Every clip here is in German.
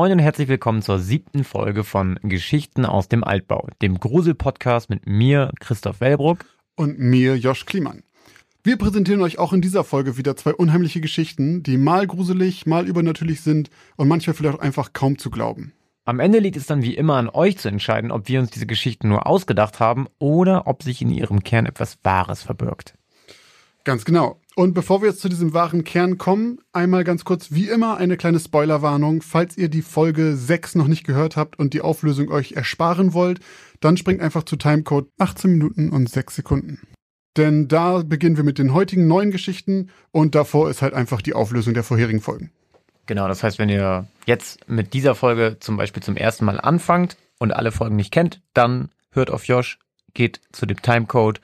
Moin und herzlich willkommen zur siebten Folge von Geschichten aus dem Altbau, dem Grusel-Podcast mit mir, Christoph Wellbruck. Und mir, Josh Kliemann. Wir präsentieren euch auch in dieser Folge wieder zwei unheimliche Geschichten, die mal gruselig, mal übernatürlich sind und manchmal vielleicht auch einfach kaum zu glauben. Am Ende liegt es dann wie immer an euch zu entscheiden, ob wir uns diese Geschichten nur ausgedacht haben oder ob sich in ihrem Kern etwas Wahres verbirgt. Ganz genau. Und bevor wir jetzt zu diesem wahren Kern kommen, einmal ganz kurz, wie immer, eine kleine Spoilerwarnung. Falls ihr die Folge 6 noch nicht gehört habt und die Auflösung euch ersparen wollt, dann springt einfach zu Timecode 18 Minuten und 6 Sekunden. Denn da beginnen wir mit den heutigen neuen Geschichten und davor ist halt einfach die Auflösung der vorherigen Folgen. Genau, das heißt, wenn ihr jetzt mit dieser Folge zum Beispiel zum ersten Mal anfangt und alle Folgen nicht kennt, dann hört auf Josh, geht zu dem Timecode,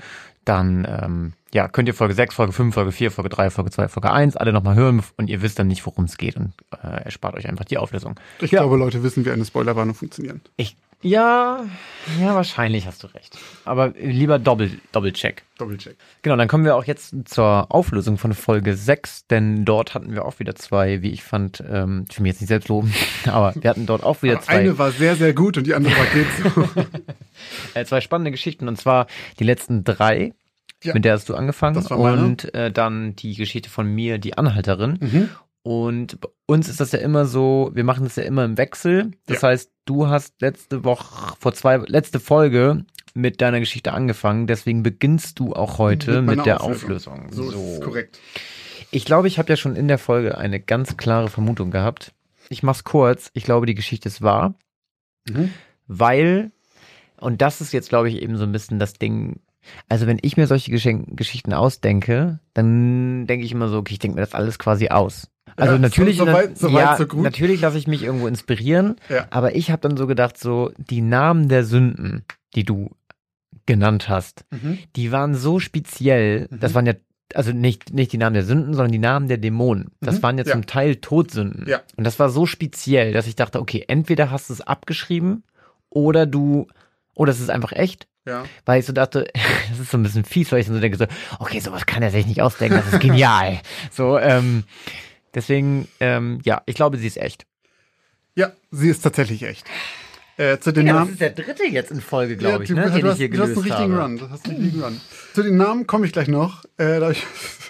dann ähm, ja, könnt ihr Folge 6, Folge 5, Folge 4, Folge 3, Folge 2, Folge 1 alle nochmal hören und ihr wisst dann nicht, worum es geht und äh, erspart euch einfach die Auflösung. Ich ja. glaube, Leute wissen, wie eine Spoilerwarnung funktioniert. Ich, ja, ja, wahrscheinlich hast du recht. Aber lieber Doppel, Doppelcheck. Doppelcheck. Genau, dann kommen wir auch jetzt zur Auflösung von Folge 6, denn dort hatten wir auch wieder zwei, wie ich fand, ähm, ich will mich jetzt nicht selbst loben, aber wir hatten dort auch wieder Aber zwei. Eine war sehr, sehr gut und die andere war geht so. äh, zwei spannende Geschichten und zwar die letzten drei. Ja. Mit der hast du angefangen Das war meine. und äh, dann die Geschichte von mir, die Anhalterin. mhm. Und uns ist das ja immer so, wir machen das ja immer im Wechsel. Das Ja. heißt, du hast letzte Woche, vor zwei, letzte Folge mit deiner Geschichte angefangen. Deswegen beginnst du auch heute Mit mit, der Auflösung. Auflösung. So, ist korrekt. Ich glaube, ich habe ja schon in der Folge eine ganz klare Vermutung gehabt. Ich mach's kurz. Ich glaube, die Geschichte ist wahr, Mhm. weil, und das ist jetzt, glaube ich, eben so ein bisschen das Ding. Also, wenn ich mir solche Geschenk Geschichten ausdenke, dann denke ich immer so, okay, ich denke mir das alles quasi aus. Also Ja, natürlich, so- so weit- so weit, ja, gut. natürlich lasse ich mich irgendwo inspirieren, Ja. aber ich habe dann so gedacht, so die Namen der Sünden, die du genannt hast, Mhm. die waren so speziell, Mhm. das waren ja, also nicht, nicht die Namen der Sünden, sondern die Namen der Dämonen. Das Mhm, waren ja, zum Teil Todsünden. Und das war so speziell, dass ich dachte, okay, entweder hast du es abgeschrieben oder du, oder es ist einfach echt. Ja. Weil ich so dachte, das ist so ein bisschen fies, weil ich dann so denke, so, okay, sowas kann er sich nicht ausdenken, das ist genial. so, ähm, deswegen, ähm, ja, ich glaube, sie ist echt. ja, sie ist tatsächlich echt. Äh, zu den Ja, das Namen. ist der dritte jetzt in Folge, Ja, glaube ich, du, ne, du, den ich hast, hier du hast einen richtigen habe. Run. Du hast einen richtigen Run. Zu den Namen komme ich gleich noch. Äh, da habe ich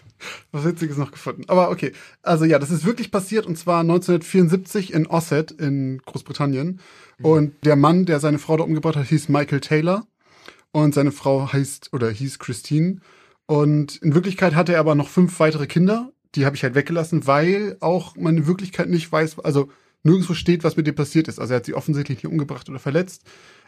was Witziges noch gefunden. Aber okay. Also ja, das ist wirklich passiert und zwar 1974 in Osset in Großbritannien. Und der Mann, der seine Frau da umgebracht hat, hieß Michael Taylor. Und seine Frau heißt oder hieß Christine. Und in Wirklichkeit hatte er aber noch fünf weitere Kinder. Die habe ich halt weggelassen, weil auch man in Wirklichkeit nicht weiß, also nirgendwo steht, was mit dem passiert ist. Also er hat sie offensichtlich nicht umgebracht oder verletzt.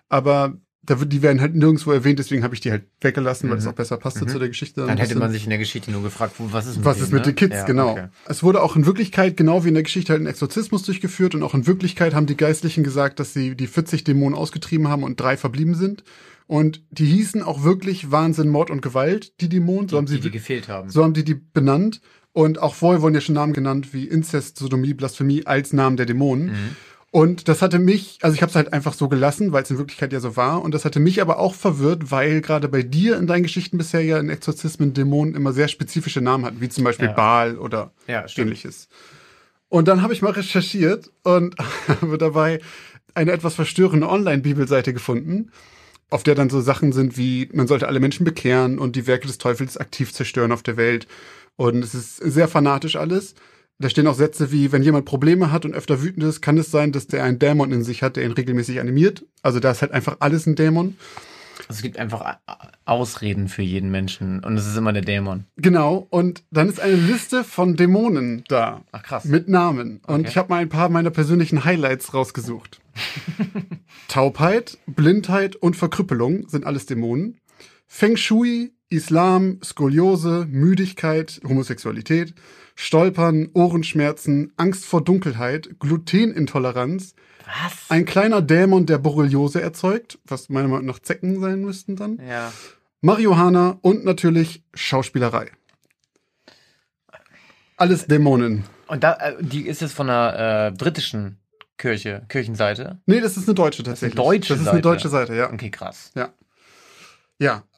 Aber da wird, die werden halt nirgendwo erwähnt, deswegen habe ich die halt weggelassen, weil es Mhm. auch besser passte Mhm. zu der Geschichte. Dann hätte man sich in der Geschichte nur gefragt, was ist mit Was denen, ist mit ne? den Kids, Ja, genau. okay. Es wurde auch in Wirklichkeit, genau wie in der Geschichte, halt ein Exorzismus durchgeführt und auch in Wirklichkeit haben die Geistlichen gesagt, dass sie die 40 Dämonen ausgetrieben haben und drei verblieben sind. Und die hießen auch wirklich Wahnsinn, Mord und Gewalt, die Dämonen. So haben die, sie die gefehlt haben. so haben die die benannt. Und auch vorher wurden ja schon Namen genannt wie Inzest, Sodomie, Blasphemie als Namen der Dämonen. Mhm. Und das hatte mich, also ich habe es halt einfach so gelassen, weil es in Wirklichkeit ja so war. Und das hatte mich aber auch verwirrt, weil gerade bei dir in deinen Geschichten bisher ja in Exorzismen Dämonen immer sehr spezifische Namen hatten, wie zum Beispiel Ja. Baal oder Ja, ähnliches. Und dann habe ich mal recherchiert und habe dabei eine etwas verstörende Online-Bibelseite gefunden, auf der dann so Sachen sind wie, man sollte alle Menschen bekehren und die Werke des Teufels aktiv zerstören auf der Welt. Und es ist sehr fanatisch alles. Da stehen auch Sätze wie, wenn jemand Probleme hat und öfter wütend ist, kann es sein, dass der einen Dämon in sich hat, der ihn regelmäßig animiert. Also da ist halt einfach alles ein Dämon. Also es gibt einfach Ausreden für jeden Menschen und es ist immer der Dämon. Genau. Und dann ist eine Liste von Dämonen da. Ach krass. Mit Namen. Und Okay. ich habe mal ein paar meiner persönlichen Highlights rausgesucht. Taubheit, Blindheit und Verkrüppelung sind alles Dämonen. Feng Shui, Islam, Skoliose, Müdigkeit, Homosexualität, Stolpern, Ohrenschmerzen, Angst vor Dunkelheit, Glutenintoleranz, Was? ein kleiner Dämon, der Borreliose erzeugt, was meiner Meinung nach Zecken sein müssten dann, Ja. Marihuana und natürlich Schauspielerei. Alles Dämonen. Und da, äh, die ist jetzt von der äh, britischen Kirche, Kirchenseite. Nee, das ist eine deutsche tatsächlich. deutsche Das ist eine Seite. deutsche Seite, ja. Okay, krass. Ja,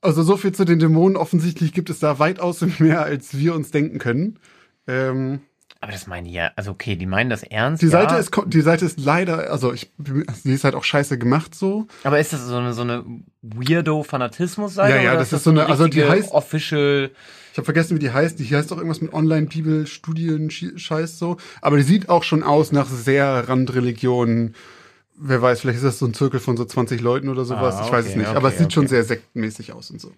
also so viel zu den Dämonen. Offensichtlich gibt es da weitaus mehr, als wir uns denken können. Ähm, Aber das meinen die ja, also okay, die meinen das ernst. Die ja, Seite ist, die Seite ist leider, also ich, die ist halt auch scheiße gemacht so. Aber ist das so eine, so eine Weirdo-Fanatismus-Seite? Ja, ja, das ist ist so eine- also die heißt- Official. Ich habe vergessen, wie die heißt. Die heißt auch irgendwas mit Online-Bibel-Studien-Scheiß so. Aber die sieht auch schon aus nach sehr Randreligion. Wer weiß, vielleicht ist das so ein Zirkel von so 20 Leuten oder sowas. Ah, ich weiß okay, es nicht. okay, Aber es sieht schon okay. sehr sektenmäßig aus und so.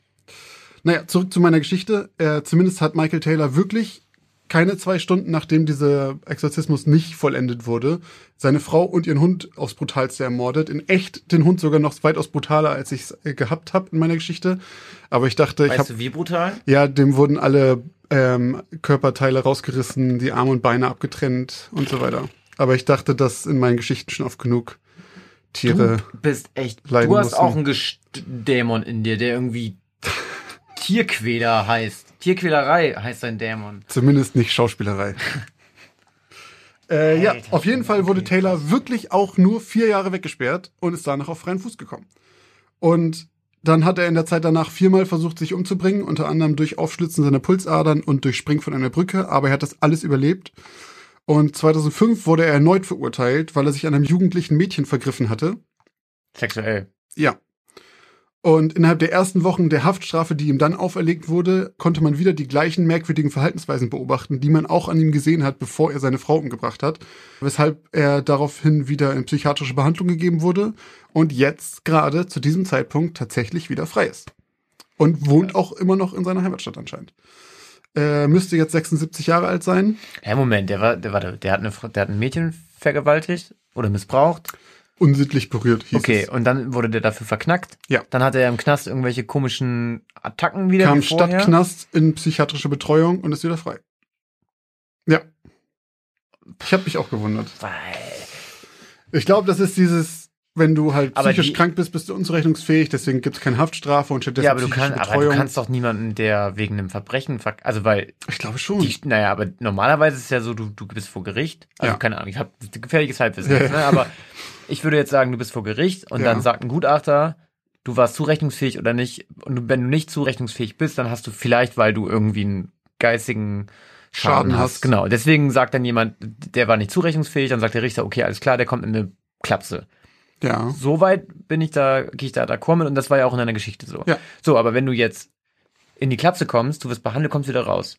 Naja, zurück zu meiner Geschichte. Äh, zumindest hat Michael Taylor wirklich keine zwei Stunden, nachdem dieser Exorzismus nicht vollendet wurde, seine Frau und ihren Hund aufs Brutalste ermordet. In echt den Hund sogar noch weitaus brutaler, als ich es äh, gehabt habe in meiner Geschichte. Aber ich dachte, ich Weißt habe du, wie brutal? ja, dem wurden alle ähm, Körperteile rausgerissen, die Arme und Beine abgetrennt und so weiter. Aber ich dachte, dass in meinen Geschichten schon oft genug Tiere. Du bist echt. Du hast mussten. auch einen Dämon in dir, der irgendwie Tierquäler heißt. Tierquälerei heißt dein Dämon. Zumindest nicht Schauspielerei. äh, ja, Alter, auf jeden Fall wurde Taylor wirklich auch nur vier Jahre weggesperrt und ist danach auf freien Fuß gekommen. Und dann hat er in der Zeit danach viermal versucht, sich umzubringen, unter anderem durch Aufschlitzen seiner Pulsadern und durch Springen von einer Brücke, aber er hat das alles überlebt. Und 2005 wurde er erneut verurteilt, weil er sich an einem jugendlichen Mädchen vergriffen hatte. Sexuell. Ja. Und innerhalb der ersten Wochen der Haftstrafe, die ihm dann auferlegt wurde, konnte man wieder die gleichen merkwürdigen Verhaltensweisen beobachten, die man auch an ihm gesehen hat, bevor er seine Frau umgebracht hat, weshalb er daraufhin wieder in psychiatrische Behandlung gegeben wurde und jetzt gerade zu diesem Zeitpunkt tatsächlich wieder frei ist. Und wohnt auch immer noch in seiner Heimatstadt anscheinend. Er müsste jetzt 76 Jahre alt sein. Hä, Moment, der war, der, warte, der hat, eine, der hat ein Mädchen vergewaltigt oder missbraucht. Unsittlich berührt hieß Okay, es. und dann wurde der dafür verknackt. Ja. Dann hatte er im Knast irgendwelche komischen Attacken wieder. Kam. Stadtknast in psychiatrische Betreuung und ist wieder frei. Ja. Ich habe mich auch gewundert. Weil- Ich glaube, das ist dieses, wenn du halt Aber psychisch die- krank bist, bist du unzurechnungsfähig, deswegen gibt es keine Haftstrafe und stattdessen Ja, aber du, kannst, aber du kannst doch niemanden, der wegen einem Verbrechen, ver also weil ich glaube schon. die, naja, aber normalerweise ist es ja so, du, du bist vor Gericht. Also Ja. keine Ahnung, ich habe gefährliches Halbwissen Ja, ne? aber ich würde jetzt sagen, du bist vor Gericht und Ja. dann sagt ein Gutachter, du warst zurechnungsfähig oder nicht. Und wenn du nicht zurechnungsfähig bist, dann hast du vielleicht, weil du irgendwie einen geistigen Schaden, Schaden hast. hast. Genau. Deswegen sagt dann jemand, der war nicht zurechnungsfähig, dann sagt der Richter, okay, alles klar, der kommt in eine Klapse. Ja. Soweit bin ich da, gehe ich da d'accord mit und das war ja auch in deiner Geschichte so. Ja. So, aber wenn du jetzt in die Klapse kommst, du wirst behandelt, kommst wieder raus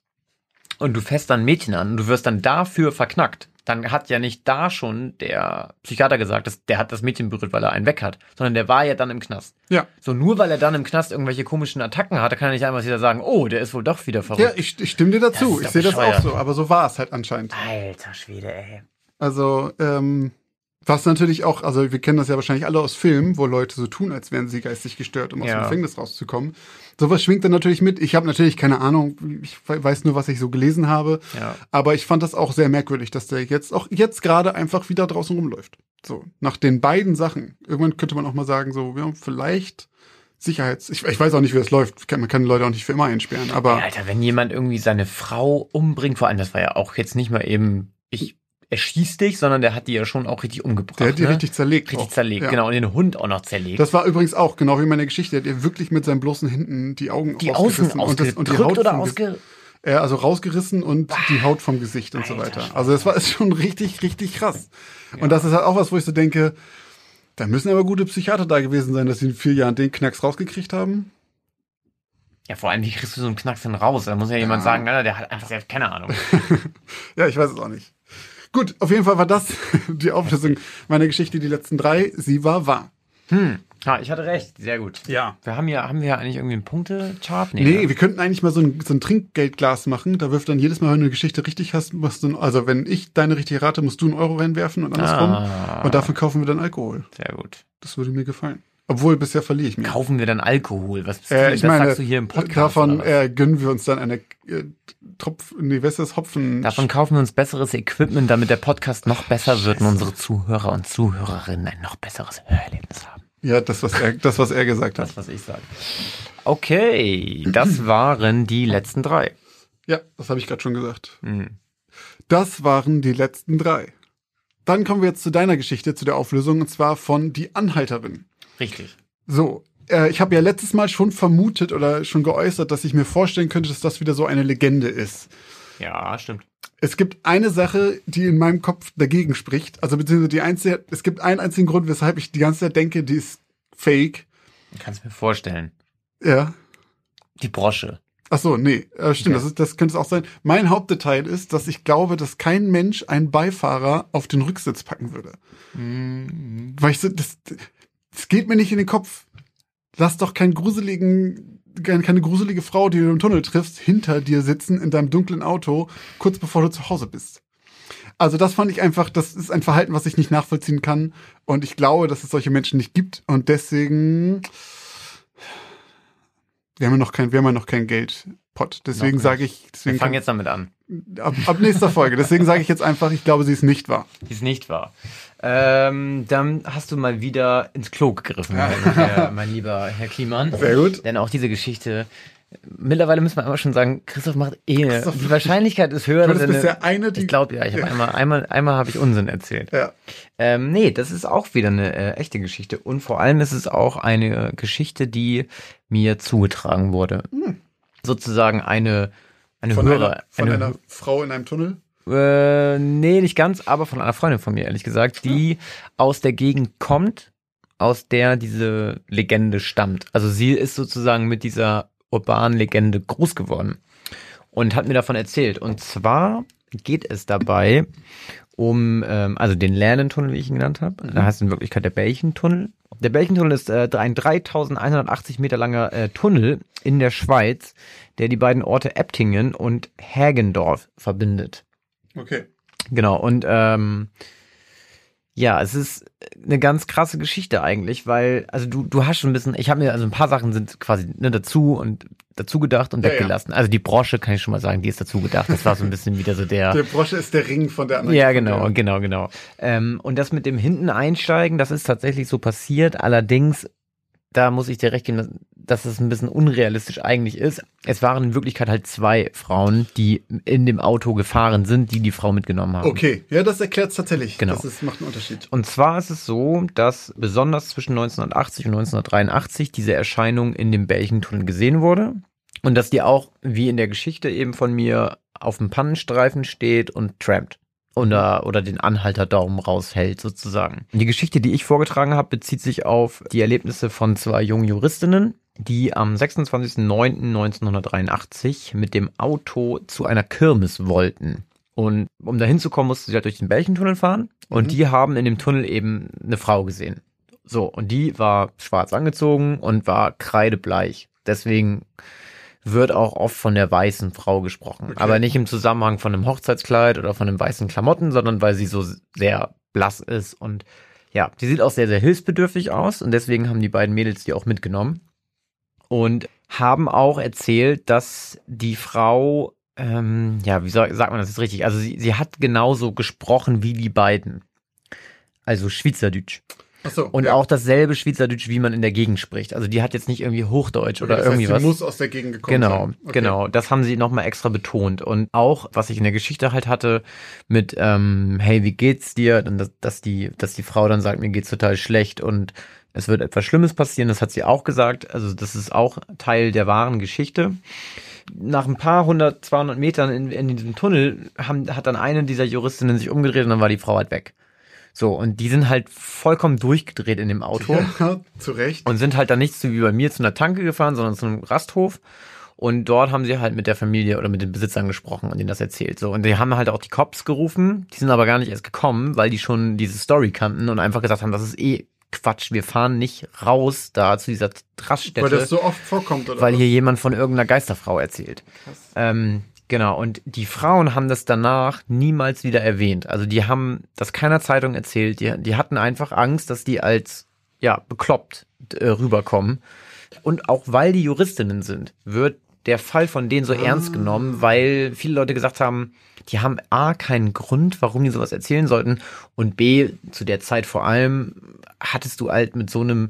und du fährst dann ein Mädchen an und du wirst dann dafür verknackt, dann hat ja nicht da schon der Psychiater gesagt, dass der hat das Mädchen berührt, weil er einen weg hat, sondern der war ja dann im Knast. Ja. So, nur weil er dann im Knast irgendwelche komischen Attacken hatte, kann er nicht einfach wieder sagen, oh, der ist wohl doch wieder verrückt. Ja, ich, ich stimme dir dazu. Ich sehe das auch so, aber so war es halt anscheinend. Alter Schwede, ey. Also, ähm, was natürlich auch, also wir kennen das ja wahrscheinlich alle aus Filmen, wo Leute so tun, als wären sie geistig gestört, um aus Ja. dem Gefängnis rauszukommen. Sowas schwingt dann natürlich mit. Ich habe natürlich keine Ahnung, ich weiß nur, was ich so gelesen habe. Ja. Aber ich fand das auch sehr merkwürdig, dass der jetzt auch jetzt gerade einfach wieder draußen rumläuft. So, nach den beiden Sachen. Irgendwann könnte man auch mal sagen, so, ja, vielleicht Sicherheits. Ich, ich weiß auch nicht, wie das läuft. Man kann Leute auch nicht für immer einsperren, aber. Alter, wenn jemand irgendwie seine Frau umbringt, vor allem, das war ja auch jetzt nicht mal eben, ich erschieß dich, sondern der hat die ja schon auch richtig umgebracht. Der hat die ne? richtig zerlegt. richtig auch. zerlegt, Ja. genau, und den Hund auch noch zerlegt. Das war übrigens auch, genau wie meine Geschichte, der hat ihr wirklich mit seinen bloßen Händen die Augen die Außen ausgerissen und, das, und die Haut oder ausge... äh, also rausgerissen und die Haut vom Gesicht und so Alter weiter. Schwede. Also das war ist schon richtig, richtig krass. Und das ist halt auch was, wo ich so denke, da müssen aber gute Psychiater da gewesen sein, dass sie in vier Jahren den Knacks rausgekriegt haben. Ja, vor allem, wie kriegst du so einen Knacks denn raus? Da muss ja jemand Ja. sagen, Alter, der hat einfach der hat keine Ahnung. Ja, ich weiß es auch nicht. Gut, auf jeden Fall war das die Auflösung meiner Geschichte, die letzten drei. Sie war wahr. Hm, ja, ich hatte recht, sehr gut. Ja. Wir haben ja, haben wir ja eigentlich irgendwie einen Punktechart? Nee, ne? wir könnten eigentlich mal so ein, so ein Trinkgeldglas machen. Da wirft dann jedes Mal, wenn du eine Geschichte richtig hast, musst du, also wenn ich deine richtige rate, musst du einen Euro reinwerfen und andersrum. Ah. Und dafür kaufen wir dann Alkohol. Sehr gut. Das würde mir gefallen. Obwohl, bisher verliere ich mir. Kaufen wir dann Alkohol? Was, bist du Äh, denn? ich meine, sagst du hier im Podcast? davon äh, gönnen wir uns dann eine äh, Tropf, nee, das? Hopfen. Davon kaufen wir uns besseres Equipment, damit der Podcast noch besser wird und unsere Zuhörer und Zuhörerinnen ein noch besseres Hörerlebnis haben. ja, das, was er, das, was er gesagt hat. Das, was ich sage. Okay, das waren die letzten drei. Ja, das habe ich gerade schon gesagt. Hm. Das waren die letzten drei. Dann kommen wir jetzt zu deiner Geschichte, zu der Auflösung, und zwar von Die Anhalterin. Richtig. So, äh, ich habe ja letztes Mal schon vermutet oder schon geäußert, dass ich mir vorstellen könnte, dass das wieder so eine Legende ist. Ja, stimmt. Es gibt eine Sache, die in meinem Kopf dagegen spricht. Also beziehungsweise die einzige, es gibt einen einzigen Grund, weshalb ich die ganze Zeit denke, die ist fake. Kannst mir vorstellen. Ja. Die Brosche. Ach so, nee, äh, stimmt, Okay. das, ist, das könnte es auch sein. Mein Hauptdetail ist, dass ich glaube, dass kein Mensch einen Beifahrer auf den Rücksitz packen würde. Mhm. Weil ich so, das, das geht mir nicht in den Kopf. Lass doch keinen gruseligen, kein- keine gruselige Frau, die du im Tunnel triffst, hinter dir sitzen in deinem dunklen Auto, kurz bevor du zu Hause bist. Also das fand ich einfach, das ist ein Verhalten, was ich nicht nachvollziehen kann. Und ich glaube, dass es solche Menschen nicht gibt. Und deswegen, wir haben ja noch kein, wir haben ja noch kein Geldpot. Deswegen sage ich, Wir deswegen fangen jetzt damit an. ab, ab nächster Folge. Deswegen sage ich jetzt einfach, ich glaube, sie ist nicht wahr. Die ist nicht wahr. Ähm, dann hast du mal wieder ins Klo gegriffen, mein, Herr, mein lieber Herr Kliemann. Sehr gut. Denn auch diese Geschichte, mittlerweile müssen wir immer schon sagen, Christoph macht eh. Christoph- die Wahrscheinlichkeit ist höher, Du dass bist er eine- bisher eine, die. Ich glaube ja, ich habe einmal, einmal, einmal habe ich Unsinn erzählt. ja. Ähm, nee, das ist auch wieder eine äh, echte Geschichte. Und vor allem ist es auch eine Geschichte, die mir zugetragen wurde. Hm. Sozusagen eine, eine Von, Hörer. einer, von eine, einer Frau in einem Tunnel. Äh, nee, nicht ganz, aber von einer Freundin von mir, ehrlich gesagt, die aus der Gegend kommt, aus der diese Legende stammt. Also sie ist sozusagen mit dieser urbanen Legende groß geworden und hat mir davon erzählt. Und zwar geht es dabei um, ähm, also den Lernentunnel, wie ich ihn genannt habe. Da heißt in Wirklichkeit der Belchentunnel. Der Belchentunnel ist äh, ein 3180 Meter langer äh, Tunnel in der Schweiz, der die beiden Orte Eptingen und Hägendorf verbindet. Okay. Genau, und ähm, ja, es ist eine ganz krasse Geschichte eigentlich, weil, also du, du hast schon ein bisschen, ich habe mir, also ein paar Sachen sind quasi ne, dazu und dazu gedacht und Ja, ja. weggelassen. Also die Brosche kann ich schon mal sagen, die ist dazu gedacht. Das war so ein bisschen wieder so der. Der Brosche ist der Ring von der anderen. Ja, genau, genau, genau. Ähm, und das mit dem hinten einsteigen, das ist tatsächlich so passiert. Allerdings, da muss ich dir recht geben, dass, es ein bisschen unrealistisch eigentlich ist. Es waren in Wirklichkeit halt zwei Frauen, die in dem Auto gefahren sind, die die Frau mitgenommen haben. Okay, ja, das erklärt es tatsächlich. Genau. Das ist, macht einen Unterschied. Und zwar ist es so, dass besonders zwischen 1980 und 1983 diese Erscheinung in dem Belchentunnel gesehen wurde. Und dass die auch, wie in der Geschichte eben von mir, auf dem Pannenstreifen steht und trampt. Oder, oder den Anhalterdaumen raushält, sozusagen. Die Geschichte, die ich vorgetragen habe, bezieht sich auf die Erlebnisse von zwei jungen Juristinnen, die am 26.09.1983 mit dem Auto zu einer Kirmes wollten. Und um da hinzukommen, mussten sie halt durch den Belchentunnel fahren. Und Mhm. die haben in dem Tunnel eben eine Frau gesehen. So, und die war schwarz angezogen und war kreidebleich. Deswegen wird auch oft von der weißen Frau gesprochen. Okay. Aber nicht im Zusammenhang von einem Hochzeitskleid oder von einem weißen Klamotten, sondern weil sie so sehr blass ist. Und ja, die sieht auch sehr, sehr hilfsbedürftig aus. Und deswegen haben die beiden Mädels die auch mitgenommen. Und haben auch erzählt, dass die Frau, ähm, ja, wie soll, sagt man das jetzt richtig? Also sie, sie hat genauso gesprochen wie die beiden. Also Schweizerdeutsch. Ach so, Und ja. auch dasselbe Schweizerdeutsch, wie man in der Gegend spricht. Also die hat jetzt nicht irgendwie Hochdeutsch oder das irgendwie heißt, was. muss aus der Gegend gekommen Genau, sein. Okay. genau. Das haben sie nochmal extra betont. Und auch, was ich in der Geschichte halt hatte, mit, ähm, hey, wie geht's dir? Und dass, dass die, dass die Frau dann sagt, mir geht's total schlecht und es wird etwas Schlimmes passieren, das hat sie auch gesagt. Also das ist auch Teil der wahren Geschichte. Nach ein paar hundert, 200 Metern in, in diesem Tunnel haben, hat dann eine dieser Juristinnen sich umgedreht und dann war die Frau halt weg. So, und die sind halt vollkommen durchgedreht in dem Auto Ja, zu Recht. und sind halt dann nicht so wie bei mir zu einer Tanke gefahren, sondern zu einem Rasthof. Und dort haben sie halt mit der Familie oder mit den Besitzern gesprochen und ihnen das erzählt. So. Und die haben halt auch die Cops gerufen. Die sind aber gar nicht erst gekommen, weil die schon diese Story kannten und einfach gesagt haben, das ist eh Quatsch. Wir fahren nicht raus da zu dieser Raststätte, Weil weil, das so oft vorkommt, oder? was? hier jemand von irgendeiner Geisterfrau erzählt. Krass. Ähm, genau, und die Frauen haben das danach niemals wieder erwähnt. Also die haben das keiner Zeitung erzählt. Die, die hatten einfach Angst, dass die als ja bekloppt äh, rüberkommen. Und auch weil die Juristinnen sind, wird der Fall von denen so ernst genommen, weil viele Leute gesagt haben, die haben A, keinen Grund, warum die sowas erzählen sollten und B, zu der Zeit vor allem, hattest du halt mit so einem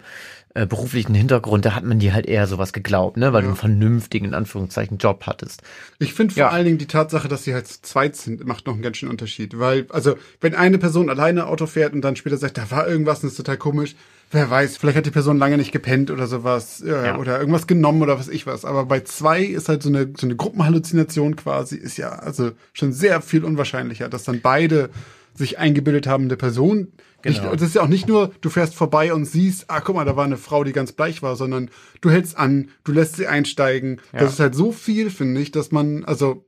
äh, beruflichen Hintergrund, da hat man dir halt eher sowas geglaubt, ne, weil Ja. du einen vernünftigen, in Anführungszeichen, Job hattest. Ich finde vor Ja. allen Dingen die Tatsache, dass sie halt zu zweit sind, macht noch einen ganz schönen Unterschied. Weil, also, wenn eine Person alleine Auto fährt und dann später sagt, da war irgendwas und das ist total komisch, wer weiß, vielleicht hat die Person lange nicht gepennt oder sowas äh, Ja. oder irgendwas genommen oder was ich was. Aber bei zwei ist halt so eine, so eine Gruppenhalluzination quasi, ist ja also schon sehr viel unwahrscheinlicher, dass dann beide sich eingebildet haben, der Person. Nicht, Genau. das ist ja auch nicht nur, du fährst vorbei und siehst, ah, guck mal, da war eine Frau, die ganz bleich war, sondern du hältst an, du lässt sie einsteigen. Ja. Das ist halt so viel, finde ich, dass man, also,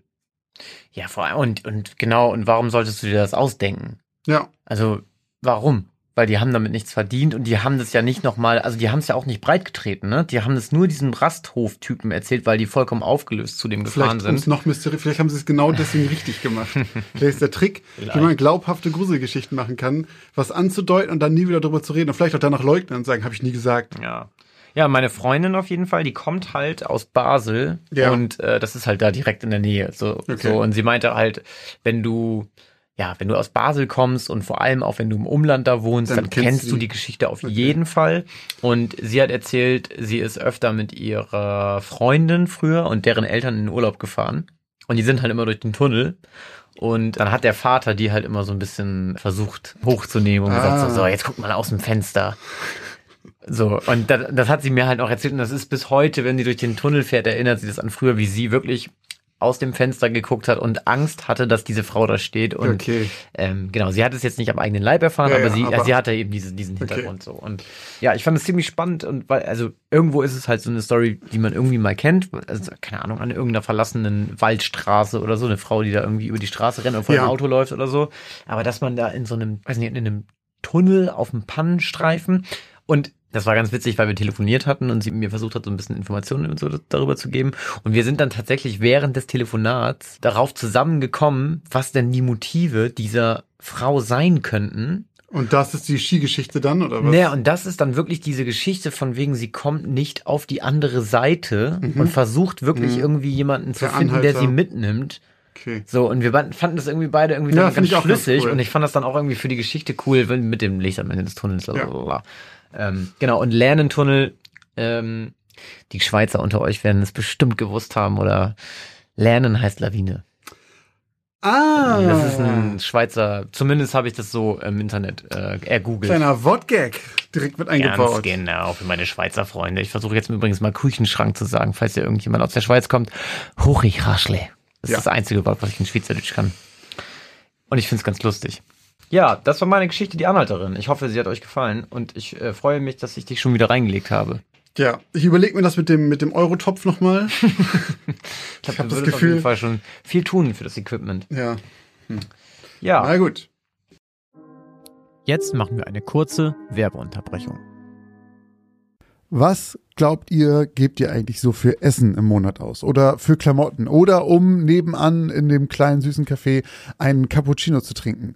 Ja, vor allem, und, und genau, und warum solltest du dir das ausdenken? ja, Also, warum? Weil die haben damit nichts verdient und die haben das ja nicht nochmal, also die haben es ja auch nicht breit getreten, ne? Die haben das nur diesem Rasthof-Typen erzählt, weil die vollkommen aufgelöst zu dem gefahren vielleicht sind. noch mysteriös, vielleicht haben sie es genau deswegen richtig gemacht. Vielleicht ist der Trick, Vielleicht. wie man glaubhafte Gruselgeschichten machen kann, was anzudeuten und dann nie wieder drüber zu reden und vielleicht auch danach leugnen und sagen, habe ich nie gesagt. Ja. Ja, meine Freundin auf jeden Fall, die kommt halt aus Basel Ja. und äh, das ist halt da direkt in der Nähe. So, Okay. so und sie meinte halt, wenn du ja, wenn du aus Basel kommst und vor allem auch wenn du im Umland da wohnst, Dann dann, kennst kennst du die. die Geschichte auf Okay. jeden Fall. Und sie hat erzählt, sie ist öfter mit ihrer Freundin früher und deren Eltern in den Urlaub gefahren. Und die sind halt immer durch den Tunnel. Und dann hat der Vater die halt immer so ein bisschen versucht hochzunehmen und Ah. gesagt, so, so, jetzt guck mal aus dem Fenster. So, und das, das hat sie mir halt auch erzählt und das ist bis heute, wenn sie durch den Tunnel fährt, erinnert sie das an früher, wie sie wirklich aus dem Fenster geguckt hat und Angst hatte, dass diese Frau da steht. Und Okay. ähm, genau, sie hat es jetzt nicht am eigenen Leib erfahren, Ja, aber, sie, aber- sie hatte eben diesen, diesen Okay. Hintergrund so. Und ja, ich fand es ziemlich spannend und weil, also irgendwo ist es halt so eine Story, die man irgendwie mal kennt. Also, keine Ahnung, an irgendeiner verlassenen Waldstraße oder so, eine Frau, die da irgendwie über die Straße rennt und vor Ja. einem Auto läuft oder so. Aber dass man da in so einem, weiß nicht, in einem Tunnel auf dem Pannenstreifen und das war ganz witzig, weil wir telefoniert hatten und sie mir versucht hat, so ein bisschen Informationen und so darüber zu geben. Und wir sind dann tatsächlich während des Telefonats darauf zusammengekommen, was denn die Motive dieser Frau sein könnten. Und das ist die Skigeschichte dann, oder was? Naja, und das ist dann wirklich diese Geschichte von wegen, sie kommt nicht auf die andere Seite und versucht wirklich Mhm. irgendwie jemanden zu Der finden, der Anhalter. sie mitnimmt. Okay. So, und wir fanden das irgendwie beide irgendwie Ja, ganz ich auch ganz schlüssig cool. und ich fand das dann auch irgendwie für die Geschichte cool, wenn- mit dem Licht am Ende des Tunnels. Ja. Ähm, genau, und Lernentunnel, ähm, die Schweizer unter euch werden es bestimmt gewusst haben oder Lernen heißt Lawine. Ah. Das ist ein Schweizer, zumindest habe ich das so im Internet äh, ergoogelt. kleiner Wortgag direkt mit Ganz eingebaut. genau, für meine Schweizer Freunde. Ich versuche jetzt übrigens mal Küchenschrank zu sagen, falls ja irgendjemand aus der Schweiz kommt. Hurich Raschle. Das Ja. ist das einzige Wort, was ich in Schweizerdeutsch kann. Und ich finde es ganz lustig. Ja, das war meine Geschichte, die Anhalterin. Ich hoffe, sie hat euch gefallen und ich äh, freue mich, dass ich dich schon wieder reingelegt habe. Ja, ich überlege mir das mit dem, mit dem Eurotopf nochmal. Ich habe hab das auf Gefühl- jeden Fall schon viel tun für das Equipment. ja, Ja. na gut. Jetzt machen wir eine kurze Werbeunterbrechung. Was glaubt ihr, gebt ihr eigentlich so für Essen im Monat aus? Oder für Klamotten? Oder um nebenan in dem kleinen süßen Café einen Cappuccino zu trinken?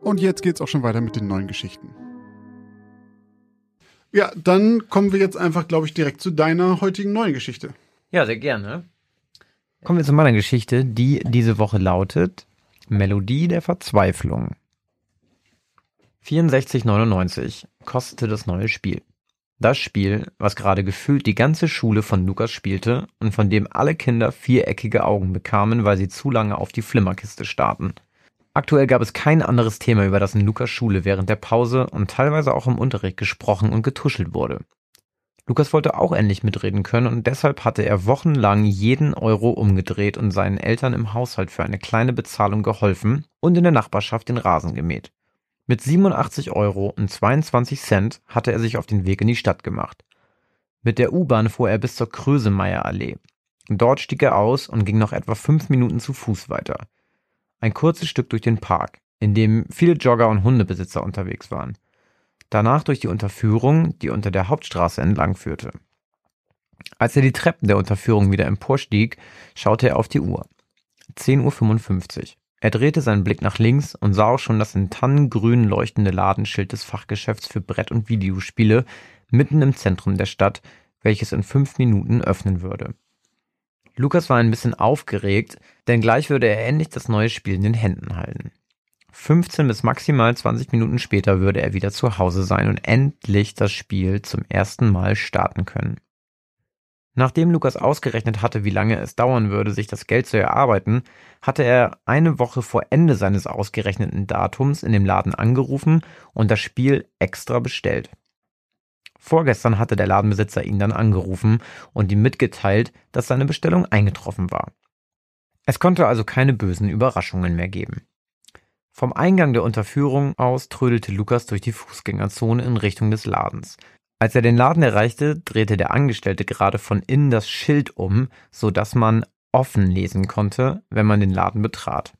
Und jetzt geht's auch schon weiter mit den neuen Geschichten. Ja, dann kommen wir jetzt einfach, glaube ich, direkt zu deiner heutigen neuen Geschichte. Ja, sehr gerne. Kommen wir zu meiner Geschichte, die diese Woche lautet Melodie der Verzweiflung. 64,99 kostete das neue Spiel. Das Spiel, was gerade gefühlt die ganze Schule von Lukas spielte und von dem alle Kinder viereckige Augen bekamen, weil sie zu lange auf die Flimmerkiste starrten. Aktuell gab es kein anderes Thema, über das in Lukas Schule während der Pause und teilweise auch im Unterricht gesprochen und getuschelt wurde. Lukas wollte auch endlich mitreden können und deshalb hatte er wochenlang jeden Euro umgedreht und seinen Eltern im Haushalt für eine kleine Bezahlung geholfen und in der Nachbarschaft den Rasen gemäht. Mit 87 Euro und 22 Cent hatte er sich auf den Weg in die Stadt gemacht. Mit der U-Bahn fuhr er bis zur Krösemeyer Allee. Dort stieg er aus und ging noch etwa fünf Minuten zu Fuß weiter. Ein kurzes Stück durch den Park, in dem viele Jogger und Hundebesitzer unterwegs waren. Danach durch die Unterführung, die unter der Hauptstraße entlang führte. Als er die Treppen der Unterführung wieder emporstieg, schaute er auf die Uhr. 10.55 Uhr. Er drehte seinen Blick nach links und sah auch schon das in Tannengrün leuchtende Ladenschild des Fachgeschäfts für Brett- und Videospiele mitten im Zentrum der Stadt, welches in fünf Minuten öffnen würde. Lukas war ein bisschen aufgeregt, denn gleich würde er endlich das neue Spiel in den Händen halten. 15 bis maximal 20 Minuten später würde er wieder zu Hause sein und endlich das Spiel zum ersten Mal starten können. Nachdem Lukas ausgerechnet hatte, wie lange es dauern würde, sich das Geld zu erarbeiten, hatte er eine Woche vor Ende seines ausgerechneten Datums in dem Laden angerufen und das Spiel extra bestellt. Vorgestern hatte der Ladenbesitzer ihn dann angerufen und ihm mitgeteilt, dass seine Bestellung eingetroffen war. Es konnte also keine bösen Überraschungen mehr geben. Vom Eingang der Unterführung aus trödelte Lukas durch die Fußgängerzone in Richtung des Ladens. Als er den Laden erreichte, drehte der Angestellte gerade von innen das Schild um, so dass man offen lesen konnte, wenn man den Laden betrat.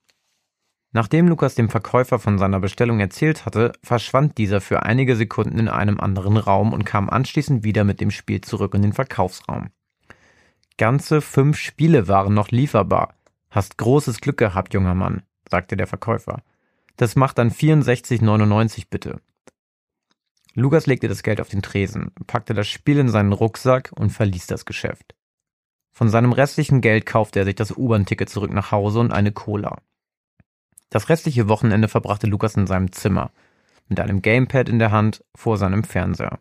Nachdem Lukas dem Verkäufer von seiner Bestellung erzählt hatte, verschwand dieser für einige Sekunden in einem anderen Raum und kam anschließend wieder mit dem Spiel zurück in den Verkaufsraum. Ganze fünf Spiele waren noch lieferbar. Hast großes Glück gehabt, junger Mann, sagte der Verkäufer. Das macht dann 64,99 bitte. Lukas legte das Geld auf den Tresen, packte das Spiel in seinen Rucksack und verließ das Geschäft. Von seinem restlichen Geld kaufte er sich das U-Bahn-Ticket zurück nach Hause und eine Cola. Das restliche Wochenende verbrachte Lukas in seinem Zimmer, mit einem Gamepad in der Hand vor seinem Fernseher.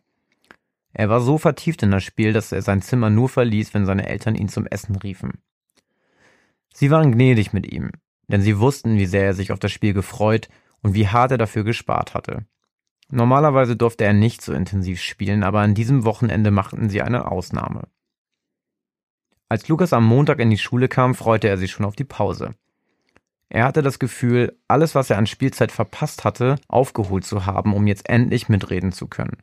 Er war so vertieft in das Spiel, dass er sein Zimmer nur verließ, wenn seine Eltern ihn zum Essen riefen. Sie waren gnädig mit ihm, denn sie wussten, wie sehr er sich auf das Spiel gefreut und wie hart er dafür gespart hatte. Normalerweise durfte er nicht so intensiv spielen, aber an diesem Wochenende machten sie eine Ausnahme. Als Lukas am Montag in die Schule kam, freute er sich schon auf die Pause. Er hatte das Gefühl, alles, was er an Spielzeit verpasst hatte, aufgeholt zu haben, um jetzt endlich mitreden zu können.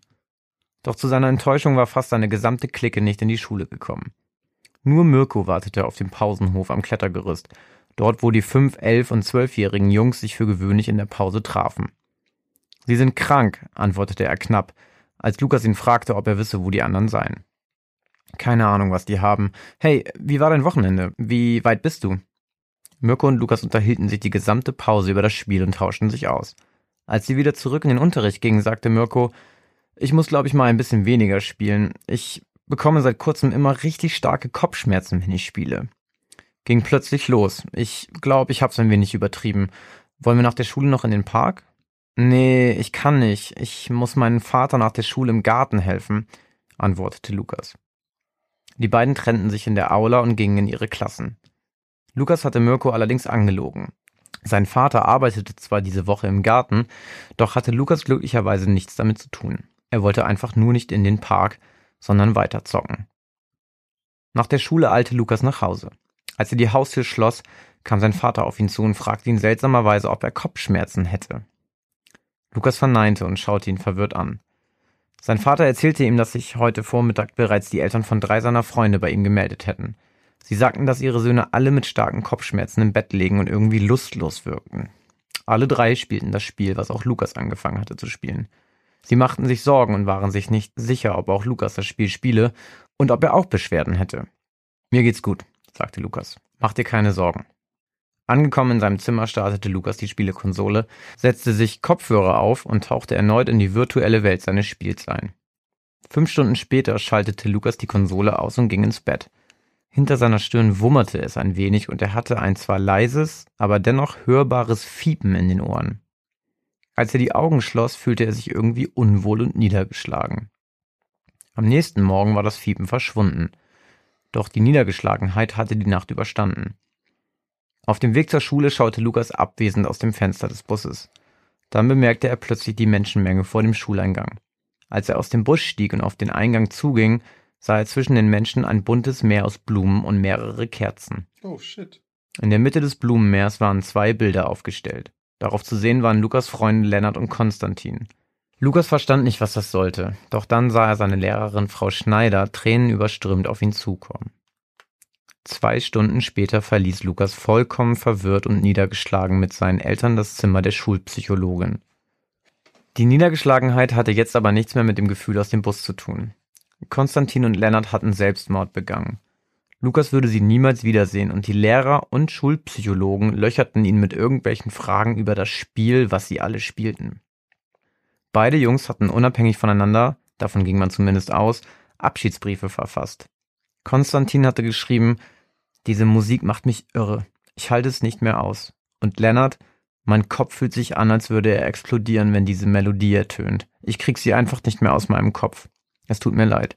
Doch zu seiner Enttäuschung war fast seine gesamte Clique nicht in die Schule gekommen. Nur Mirko wartete auf dem Pausenhof am Klettergerüst, dort wo die fünf, elf und zwölfjährigen Jungs sich für gewöhnlich in der Pause trafen. Sie sind krank, antwortete er knapp, als Lukas ihn fragte, ob er wisse, wo die anderen seien. Keine Ahnung, was die haben. Hey, wie war dein Wochenende? Wie weit bist du? Mirko und Lukas unterhielten sich die gesamte Pause über das Spiel und tauschten sich aus. Als sie wieder zurück in den Unterricht gingen, sagte Mirko, ich muss, glaube ich, mal ein bisschen weniger spielen. Ich bekomme seit kurzem immer richtig starke Kopfschmerzen, wenn ich spiele. Ging plötzlich los. Ich glaube, ich hab's ein wenig übertrieben. Wollen wir nach der Schule noch in den Park? Nee, ich kann nicht. Ich muss meinem Vater nach der Schule im Garten helfen, antwortete Lukas. Die beiden trennten sich in der Aula und gingen in ihre Klassen. Lukas hatte Mirko allerdings angelogen. Sein Vater arbeitete zwar diese Woche im Garten, doch hatte Lukas glücklicherweise nichts damit zu tun. Er wollte einfach nur nicht in den Park, sondern weiter zocken. Nach der Schule eilte Lukas nach Hause. Als er die Haustür schloss, kam sein Vater auf ihn zu und fragte ihn seltsamerweise, ob er Kopfschmerzen hätte. Lukas verneinte und schaute ihn verwirrt an. Sein Vater erzählte ihm, dass sich heute Vormittag bereits die Eltern von drei seiner Freunde bei ihm gemeldet hätten. Sie sagten, dass ihre Söhne alle mit starken Kopfschmerzen im Bett liegen und irgendwie lustlos wirkten. Alle drei spielten das Spiel, was auch Lukas angefangen hatte zu spielen. Sie machten sich Sorgen und waren sich nicht sicher, ob auch Lukas das Spiel spiele und ob er auch Beschwerden hätte. Mir geht's gut, sagte Lukas. Mach dir keine Sorgen. Angekommen in seinem Zimmer startete Lukas die Spielekonsole, setzte sich Kopfhörer auf und tauchte erneut in die virtuelle Welt seines Spiels ein. Fünf Stunden später schaltete Lukas die Konsole aus und ging ins Bett. Hinter seiner Stirn wummerte es ein wenig und er hatte ein zwar leises, aber dennoch hörbares Fiepen in den Ohren. Als er die Augen schloss, fühlte er sich irgendwie unwohl und niedergeschlagen. Am nächsten Morgen war das Fiepen verschwunden. Doch die Niedergeschlagenheit hatte die Nacht überstanden. Auf dem Weg zur Schule schaute Lukas abwesend aus dem Fenster des Busses. Dann bemerkte er plötzlich die Menschenmenge vor dem Schuleingang. Als er aus dem Bus stieg und auf den Eingang zuging, sah er zwischen den Menschen ein buntes Meer aus Blumen und mehrere Kerzen. Oh shit. In der Mitte des Blumenmeers waren zwei Bilder aufgestellt. Darauf zu sehen waren Lukas Freunde Lennart und Konstantin. Lukas verstand nicht, was das sollte, doch dann sah er seine Lehrerin Frau Schneider tränenüberströmt auf ihn zukommen. Zwei Stunden später verließ Lukas vollkommen verwirrt und niedergeschlagen mit seinen Eltern das Zimmer der Schulpsychologin. Die Niedergeschlagenheit hatte jetzt aber nichts mehr mit dem Gefühl aus dem Bus zu tun. Konstantin und Lennart hatten Selbstmord begangen. Lukas würde sie niemals wiedersehen und die Lehrer und Schulpsychologen löcherten ihn mit irgendwelchen Fragen über das Spiel, was sie alle spielten. Beide Jungs hatten unabhängig voneinander, davon ging man zumindest aus, Abschiedsbriefe verfasst. Konstantin hatte geschrieben, diese Musik macht mich irre. Ich halte es nicht mehr aus. Und Lennart, mein Kopf fühlt sich an, als würde er explodieren, wenn diese Melodie ertönt. Ich krieg sie einfach nicht mehr aus meinem Kopf. Es tut mir leid.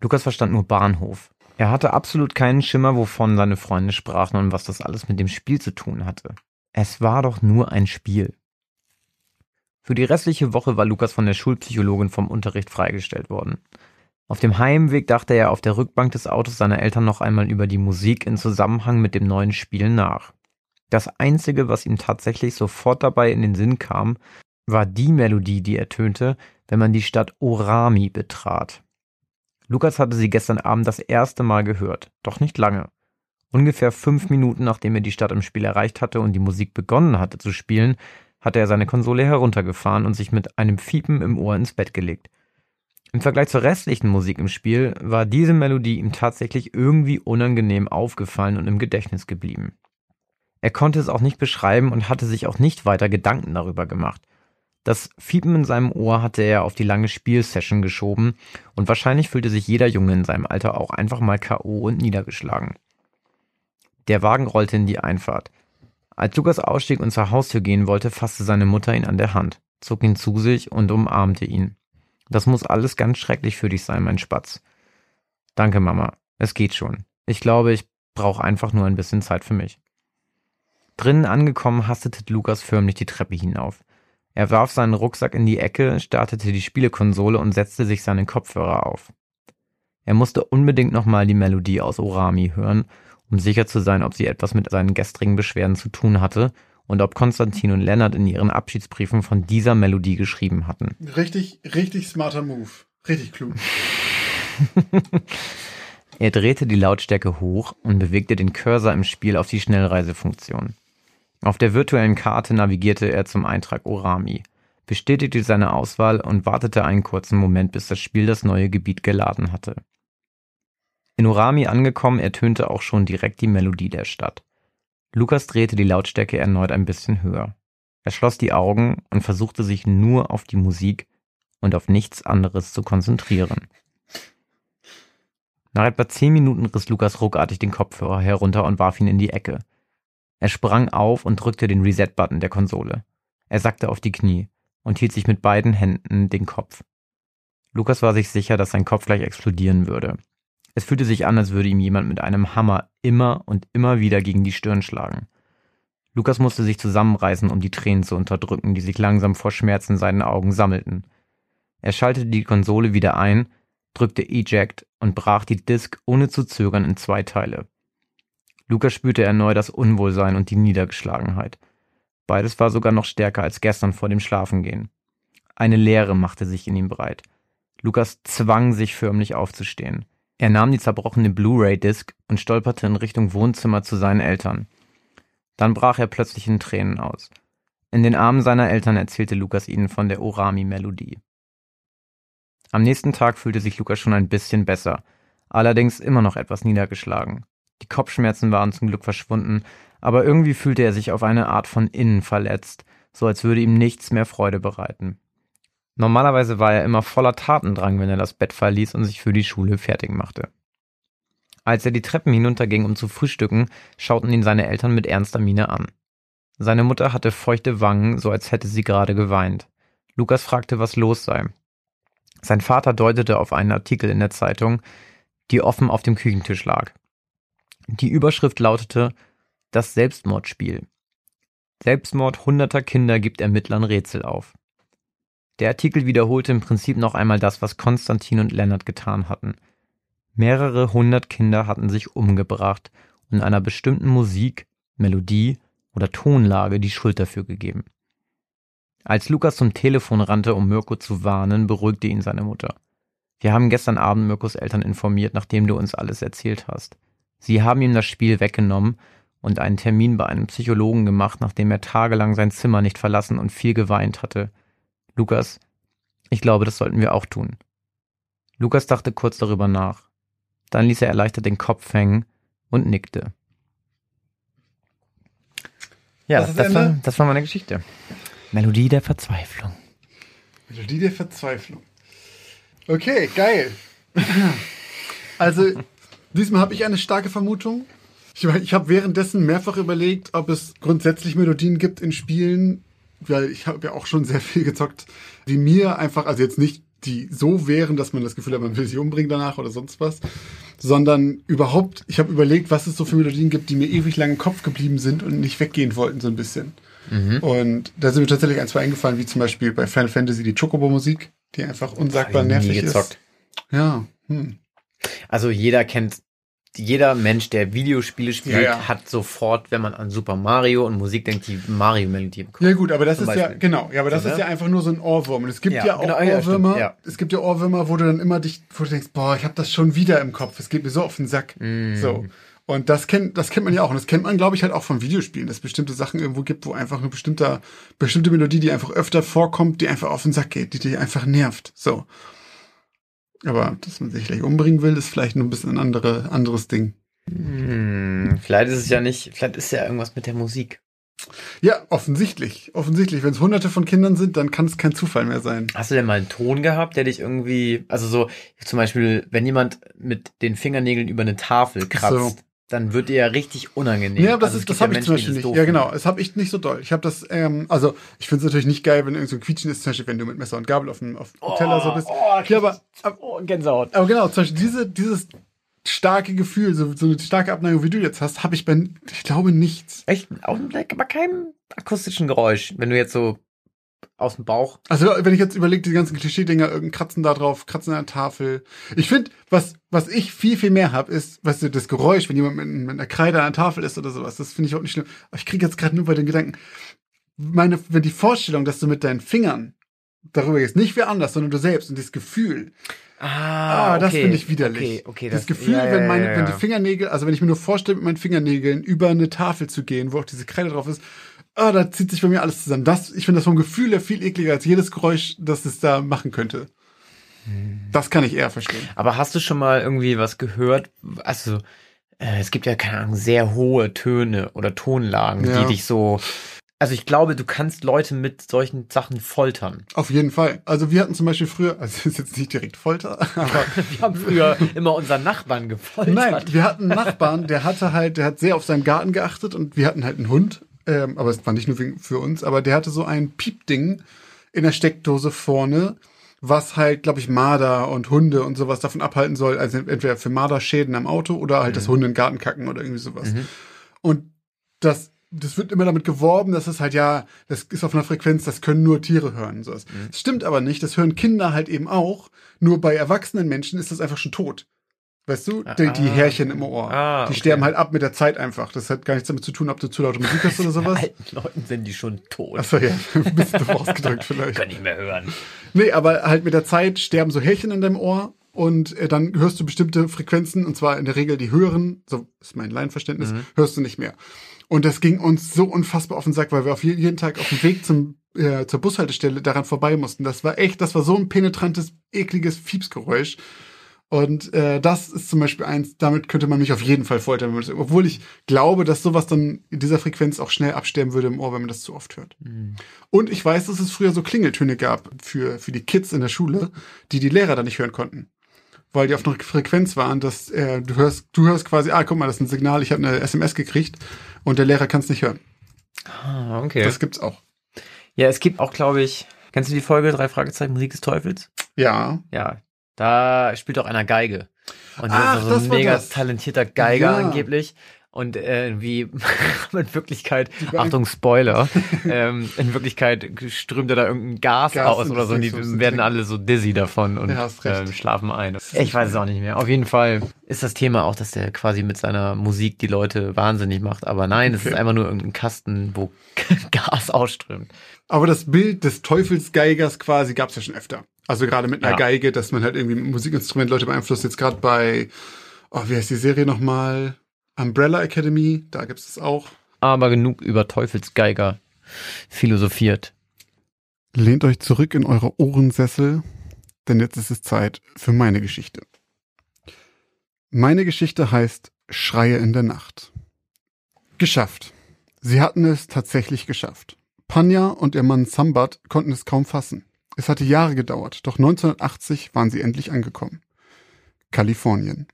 Lukas verstand nur Bahnhof. Er hatte absolut keinen Schimmer, wovon seine Freunde sprachen und was das alles mit dem Spiel zu tun hatte. Es war doch nur ein Spiel. Für die restliche Woche war Lukas von der Schulpsychologin vom Unterricht freigestellt worden. Auf dem Heimweg dachte er auf der Rückbank des Autos seiner Eltern noch einmal über die Musik in Zusammenhang mit dem neuen Spiel nach. Das Einzige, was ihm tatsächlich sofort dabei in den Sinn kam, war die Melodie, die ertönte, wenn man die Stadt Orami betrat. Lukas hatte sie gestern Abend das erste Mal gehört, doch nicht lange. Ungefähr fünf Minuten nachdem er die Stadt im Spiel erreicht hatte und die Musik begonnen hatte zu spielen, hatte er seine Konsole heruntergefahren und sich mit einem Fiepen im Ohr ins Bett gelegt. Im Vergleich zur restlichen Musik im Spiel war diese Melodie ihm tatsächlich irgendwie unangenehm aufgefallen und im Gedächtnis geblieben. Er konnte es auch nicht beschreiben und hatte sich auch nicht weiter Gedanken darüber gemacht. Das Fiepen in seinem Ohr hatte er auf die lange Spielsession geschoben und wahrscheinlich fühlte sich jeder Junge in seinem Alter auch einfach mal K.O. und niedergeschlagen. Der Wagen rollte in die Einfahrt. Als Lukas ausstieg und zur Haustür gehen wollte, fasste seine Mutter ihn an der Hand, zog ihn zu sich und umarmte ihn. Das muss alles ganz schrecklich für dich sein, mein Spatz. Danke, Mama. Es geht schon. Ich glaube, ich brauche einfach nur ein bisschen Zeit für mich. Drinnen angekommen, hastete Lukas förmlich die Treppe hinauf. Er warf seinen Rucksack in die Ecke, startete die Spielekonsole und setzte sich seine Kopfhörer auf. Er musste unbedingt nochmal die Melodie aus Orami hören, um sicher zu sein, ob sie etwas mit seinen gestrigen Beschwerden zu tun hatte und ob Konstantin und Lennart in ihren Abschiedsbriefen von dieser Melodie geschrieben hatten. Richtig, richtig smarter Move. Richtig klug. er drehte die Lautstärke hoch und bewegte den Cursor im Spiel auf die Schnellreisefunktion. Auf der virtuellen Karte navigierte er zum Eintrag Orami, bestätigte seine Auswahl und wartete einen kurzen Moment, bis das Spiel das neue Gebiet geladen hatte. In Orami angekommen, ertönte auch schon direkt die Melodie der Stadt. Lukas drehte die Lautstärke erneut ein bisschen höher. Er schloss die Augen und versuchte sich nur auf die Musik und auf nichts anderes zu konzentrieren. Nach etwa zehn Minuten riss Lukas ruckartig den Kopfhörer herunter und warf ihn in die Ecke. Er sprang auf und drückte den Reset-Button der Konsole. Er sackte auf die Knie und hielt sich mit beiden Händen den Kopf. Lukas war sich sicher, dass sein Kopf gleich explodieren würde. Es fühlte sich an, als würde ihm jemand mit einem Hammer immer und immer wieder gegen die Stirn schlagen. Lukas musste sich zusammenreißen, um die Tränen zu unterdrücken, die sich langsam vor Schmerz in seinen Augen sammelten. Er schaltete die Konsole wieder ein, drückte Eject und brach die Disk ohne zu zögern in zwei Teile. Lukas spürte erneut das Unwohlsein und die Niedergeschlagenheit. Beides war sogar noch stärker als gestern vor dem Schlafengehen. Eine Leere machte sich in ihm breit. Lukas zwang sich förmlich aufzustehen. Er nahm die zerbrochene Blu-ray-Disc und stolperte in Richtung Wohnzimmer zu seinen Eltern. Dann brach er plötzlich in Tränen aus. In den Armen seiner Eltern erzählte Lukas ihnen von der Orami-Melodie. Am nächsten Tag fühlte sich Lukas schon ein bisschen besser, allerdings immer noch etwas niedergeschlagen. Die Kopfschmerzen waren zum Glück verschwunden, aber irgendwie fühlte er sich auf eine Art von innen verletzt, so als würde ihm nichts mehr Freude bereiten. Normalerweise war er immer voller Tatendrang, wenn er das Bett verließ und sich für die Schule fertig machte. Als er die Treppen hinunterging, um zu frühstücken, schauten ihn seine Eltern mit ernster Miene an. Seine Mutter hatte feuchte Wangen, so als hätte sie gerade geweint. Lukas fragte, was los sei. Sein Vater deutete auf einen Artikel in der Zeitung, die offen auf dem Küchentisch lag. Die Überschrift lautete Das Selbstmordspiel. Selbstmord hunderter Kinder gibt Ermittlern Rätsel auf. Der Artikel wiederholte im Prinzip noch einmal das, was Konstantin und Lennart getan hatten. Mehrere hundert Kinder hatten sich umgebracht und einer bestimmten Musik, Melodie oder Tonlage die Schuld dafür gegeben. Als Lukas zum Telefon rannte, um Mirko zu warnen, beruhigte ihn seine Mutter. Wir haben gestern Abend Mirkos Eltern informiert, nachdem du uns alles erzählt hast. Sie haben ihm das Spiel weggenommen und einen Termin bei einem Psychologen gemacht, nachdem er tagelang sein Zimmer nicht verlassen und viel geweint hatte. Lukas, ich glaube, das sollten wir auch tun. Lukas dachte kurz darüber nach. Dann ließ er erleichtert den Kopf hängen und nickte. Ja, Das das, war, das war meine Geschichte. Melodie der Verzweiflung. Melodie der Verzweiflung. Okay, geil. Also, diesmal habe ich eine starke Vermutung. Ich, ich habe währenddessen mehrfach überlegt, ob es grundsätzlich Melodien gibt in Spielen, weil ich habe ja auch schon sehr viel gezockt, die mir einfach, also jetzt nicht die so wären, dass man das Gefühl hat, man will sie umbringen danach oder sonst was, sondern überhaupt, ich habe überlegt, was es so für Melodien gibt, die mir ewig lang im Kopf geblieben sind und nicht weggehen wollten, so ein bisschen. Und da sind mir tatsächlich ein, zwei eingefallen, wie zum Beispiel bei Final Fantasy die Chocobo-Musik, die einfach unsagbar nervig ist. Ja, hm. Also jeder kennt, jeder Mensch, der Videospiele spielt, Ja, ja. hat sofort, wenn man an Super Mario und Musik denkt, die Mario-Melodie im Kopf. Ja gut, aber das ist ja, genau, ja, aber das So, ist ne? ja einfach nur so ein Ohrwurm. Und es gibt Ja, ja, auch genau, ja, Ohrwürmer, ja. es gibt ja Ohrwürmer, wo du dann immer dich, wo du denkst, boah, ich habe das schon wieder im Kopf, es geht mir so auf den Sack. Mm. So. Und das kennt, das kennt man ja auch. Und das kennt man, glaube ich, halt auch von Videospielen, dass es bestimmte Sachen irgendwo gibt, wo einfach eine bestimmte, bestimmte Melodie, die einfach öfter vorkommt, die einfach auf den Sack geht, die dich einfach nervt. So. Aber dass man sich gleich umbringen will, ist vielleicht nur ein bisschen ein andere, anderes Ding. Hm, vielleicht ist es ja nicht, vielleicht ist ja irgendwas mit der Musik. Ja, offensichtlich. Offensichtlich. Wenn es hunderte von Kindern sind, dann kann es kein Zufall mehr sein. Hast du denn mal einen Ton gehabt, der dich irgendwie, also so, zum Beispiel, wenn jemand mit den Fingernägeln über eine Tafel kratzt, So. Dann wird dir ja richtig unangenehm. Ja, das Also ist, das ja habe ich zum Beispiel nicht. Ja, genau. Das habe ich nicht so doll. Ich habe das, ähm, also ich finde es natürlich nicht geil, wenn irgend so ein Quietschen ist, zum Beispiel, wenn du mit Messer und Gabel auf dem, auf dem Teller so bist. Oh, Ja, aber, aber, oh, Gänsehaut. aber genau, zum Beispiel diese, dieses starke Gefühl, so, so eine starke Abneigung, wie du jetzt hast, habe ich bei, ich glaube, nichts. Echt, auch bei keinem akustischen Geräusch, wenn du jetzt so aus dem Bauch. Also wenn ich jetzt überlege, die ganzen Klischee-Dinger, irgendein Kratzen da drauf, Kratzen an der Tafel. Ich finde, was, was ich viel, viel mehr habe, ist, weißt du, das Geräusch, wenn jemand mit, mit einer Kreide an der Tafel ist oder sowas. Das finde ich auch nicht schlimm. Aber ich kriege jetzt gerade nur bei den Gedanken, meine, wenn die Vorstellung, dass du mit deinen Fingern darüber gehst, nicht wer anders, sondern du selbst und das Gefühl, ah, das finde ich widerlich. Okay, okay, das, Gefühl, ja, ja, wenn meine, ja, wenn die Fingernägel, also wenn ich mir nur vorstelle, mit meinen Fingernägeln über eine Tafel zu gehen, wo auch diese Kreide drauf ist, ah, da zieht sich bei mir alles zusammen. Das, ich finde das vom Gefühl her viel ekliger als jedes Geräusch, das es da machen könnte. Hm. Das kann ich eher verstehen. Aber hast du schon mal irgendwie was gehört? Also, äh, es gibt ja, keine Ahnung, sehr hohe Töne oder Tonlagen, Ja. die dich so. Also ich glaube, du kannst Leute mit solchen Sachen foltern. Auf jeden Fall. Also wir hatten zum Beispiel früher, also das ist jetzt nicht direkt Folter, aber Wir haben früher immer unseren Nachbarn gefoltert. Nein, wir hatten einen Nachbarn, der hatte halt, der hat sehr auf seinen Garten geachtet und wir hatten halt einen Hund. Ähm, aber es war nicht nur für uns, aber der hatte so ein Piepding in der Steckdose vorne, was halt, glaube ich, Marder und Hunde und sowas davon abhalten soll. Also entweder für Marderschäden am Auto oder halt das Hunde in den Garten kacken oder irgendwie sowas. Und das, das wird immer damit geworben, dass es halt, ja, das ist auf einer Frequenz, das können nur Tiere hören. Sowas. Das stimmt aber nicht, das hören Kinder halt eben auch. Nur bei erwachsenen Menschen ist das einfach schon tot. Weißt du, die, die Ah, Härchen im Ohr. Ah, die okay. sterben halt ab mit der Zeit einfach. Das hat gar nichts damit zu tun, ob du zu laute Musik hast oder sowas. Alten Leuten sind die schon tot. Achso, ja, ein bisschen doof ausgedrückt vielleicht. Können nicht mehr hören. Nee, aber halt mit der Zeit sterben so Härchen in deinem Ohr und äh, dann hörst du bestimmte Frequenzen, und zwar in der Regel die höheren, so ist mein Laienverständnis, hörst du nicht mehr. Und das ging uns so unfassbar auf den Sack, weil wir auf je- jeden Tag auf dem Weg zum, äh, zur Bushaltestelle daran vorbei mussten. Das war echt, das war so ein penetrantes, ekliges Fiepsgeräusch. Und äh, das ist zum Beispiel eins, damit könnte man mich auf jeden Fall foltern. wenn man das- Obwohl ich glaube, dass sowas dann in dieser Frequenz auch schnell absterben würde im Ohr, wenn man das zu oft hört. Und ich weiß, dass es früher so Klingeltöne gab für, für die Kids in der Schule, die die Lehrer dann nicht hören konnten. Weil die auf einer Frequenz waren, dass äh, du hörst, du hörst quasi, ah, guck mal, das ist ein Signal, ich habe eine SMS gekriegt und der Lehrer kann es nicht hören. Ah, okay. Das gibt's auch. ja, es gibt auch, glaube ich, kennst du die Folge drei Fragezeichen Musik des Teufels? Ja. Ja, da spielt auch einer Geige. Und Ach, der ist so ein mega das. talentierter Geiger Ja. angeblich. Und äh, irgendwie in Wirklichkeit, Achtung Spoiler, ähm, in Wirklichkeit strömt er da irgendein Gas, Gas aus oder so und die werden alle so dizzy davon und Ja, ähm, schlafen ein. Ich weiß es auch nicht mehr. Auf jeden Fall ist das Thema auch, dass der quasi mit seiner Musik die Leute wahnsinnig macht. Aber nein, es Okay. ist einfach nur irgendein Kasten, wo Gas ausströmt. Aber das Bild des Teufelsgeigers quasi gab es ja schon öfter. Also gerade mit einer Ja. Geige, dass man halt irgendwie mit Musikinstrument Leute beeinflusst. Jetzt gerade bei, oh, wie heißt die Serie nochmal? Umbrella Academy, da gibt es das auch. Aber genug über Teufelsgeiger philosophiert. Lehnt euch zurück in eure Ohrensessel, denn jetzt ist es Zeit für meine Geschichte. Meine Geschichte heißt Schreie in der Nacht. Geschafft. Sie hatten es tatsächlich geschafft. Panya und ihr Mann Sambat konnten es kaum fassen. Es hatte Jahre gedauert, doch 1980 waren sie endlich angekommen. Kalifornien.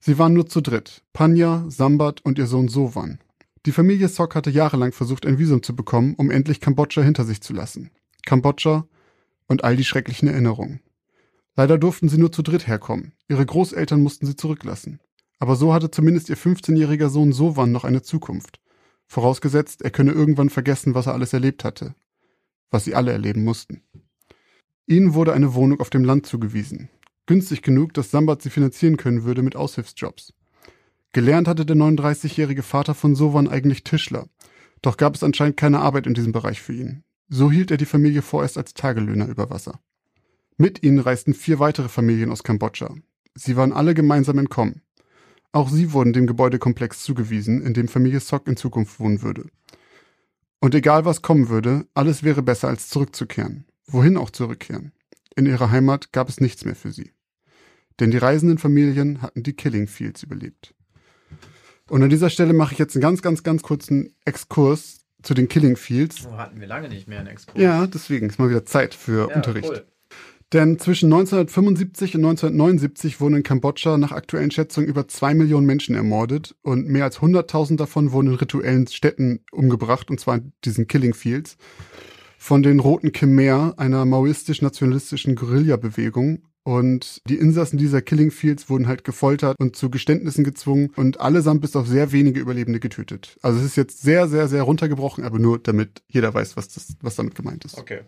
Sie waren nur zu dritt. Panya, Sambat und ihr Sohn Sowan. Die Familie Sock hatte jahrelang versucht, ein Visum zu bekommen, um endlich Kambodscha hinter sich zu lassen. Kambodscha und all die schrecklichen Erinnerungen. Leider durften sie nur zu dritt herkommen. Ihre Großeltern mussten sie zurücklassen. Aber so hatte zumindest ihr 15-jähriger Sohn Sowan noch eine Zukunft. Vorausgesetzt, er könne irgendwann vergessen, was er alles erlebt hatte. Was sie alle erleben mussten. Ihnen wurde eine Wohnung auf dem Land zugewiesen. Günstig genug, dass Sambat sie finanzieren können würde mit Aushilfsjobs. Gelernt hatte der 39-jährige Vater von Sowan eigentlich Tischler. Doch gab es anscheinend keine Arbeit in diesem Bereich für ihn. So hielt er die Familie vorerst als Tagelöhner über Wasser. Mit ihnen reisten vier weitere Familien aus Kambodscha. Sie waren alle gemeinsam entkommen. Auch sie wurden dem Gebäudekomplex zugewiesen, in dem Familie Sock in Zukunft wohnen würde. Und egal was kommen würde, alles wäre besser als zurückzukehren. Wohin auch zurückkehren? In ihrer Heimat gab es nichts mehr für sie. Denn die reisenden Familien hatten die Killing Fields überlebt. Und an dieser Stelle mache ich jetzt einen ganz, ganz, ganz kurzen Exkurs zu den Killing Fields. So hatten wir lange nicht mehr einen Exkurs. Ja, deswegen ist mal wieder Zeit für Ja, Unterricht. cool. Denn zwischen 1975 und 1979 wurden in Kambodscha nach aktuellen Schätzungen über zwei Millionen Menschen ermordet und mehr als 100.000 davon wurden in rituellen Städten umgebracht, und zwar in diesen Killing Fields, von den Roten Khmer, einer maoistisch-nationalistischen Guerilla-Bewegung. Und die Insassen dieser Killing Fields wurden halt gefoltert und zu Geständnissen gezwungen und allesamt bis auf sehr wenige Überlebende getötet. Also es ist jetzt sehr, sehr, sehr runtergebrochen, aber nur damit jeder weiß, was, das, was damit gemeint ist. Okay.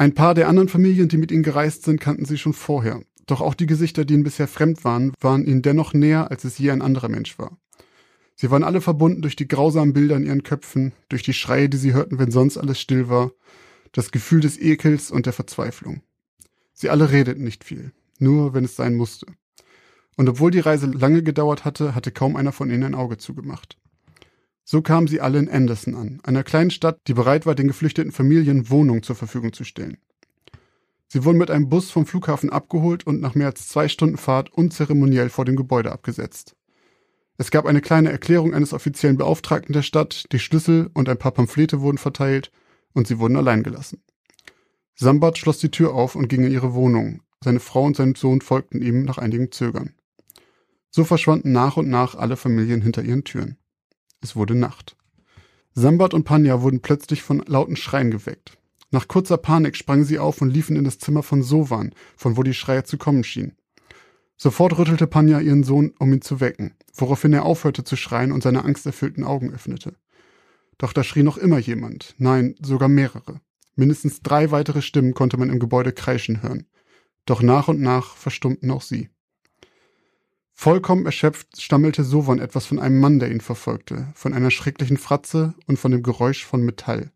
Ein paar der anderen Familien, die mit ihnen gereist sind, kannten sie schon vorher. Doch auch die Gesichter, die ihnen bisher fremd waren, waren ihnen dennoch näher, als es je ein anderer Mensch war. Sie waren alle verbunden durch die grausamen Bilder in ihren Köpfen, durch die Schreie, die sie hörten, wenn sonst alles still war, das Gefühl des Ekels und der Verzweiflung. Sie alle redeten nicht viel, nur wenn es sein musste. Und obwohl die Reise lange gedauert hatte, hatte kaum einer von ihnen ein Auge zugemacht. So kamen sie alle in Anderson an, einer kleinen Stadt, die bereit war, den geflüchteten Familien Wohnungen zur Verfügung zu stellen. Sie wurden mit einem Bus vom Flughafen abgeholt und nach mehr als zwei Stunden Fahrt unzeremoniell vor dem Gebäude abgesetzt. Es gab eine kleine Erklärung eines offiziellen Beauftragten der Stadt, die Schlüssel und ein paar Pamphlete wurden verteilt und sie wurden allein gelassen. Sambat schloss die Tür auf und ging in ihre Wohnung. Seine Frau und sein Sohn folgten ihm nach einigem Zögern. So verschwanden nach und nach alle Familien hinter ihren Türen. Es wurde Nacht. Sambat und Panya wurden plötzlich von lauten Schreien geweckt. Nach kurzer Panik sprangen sie auf und liefen in das Zimmer von Sowan, von wo die Schreie zu kommen schienen. Sofort rüttelte Panya ihren Sohn, um ihn zu wecken, woraufhin er aufhörte zu schreien und seine angsterfüllten Augen öffnete. Doch da schrie noch immer jemand, nein, sogar mehrere. Mindestens drei weitere Stimmen konnte man im Gebäude kreischen hören. Doch nach und nach verstummten auch sie. Vollkommen erschöpft stammelte Sowan etwas von einem Mann, der ihn verfolgte, von einer schrecklichen Fratze und von dem Geräusch von Metall.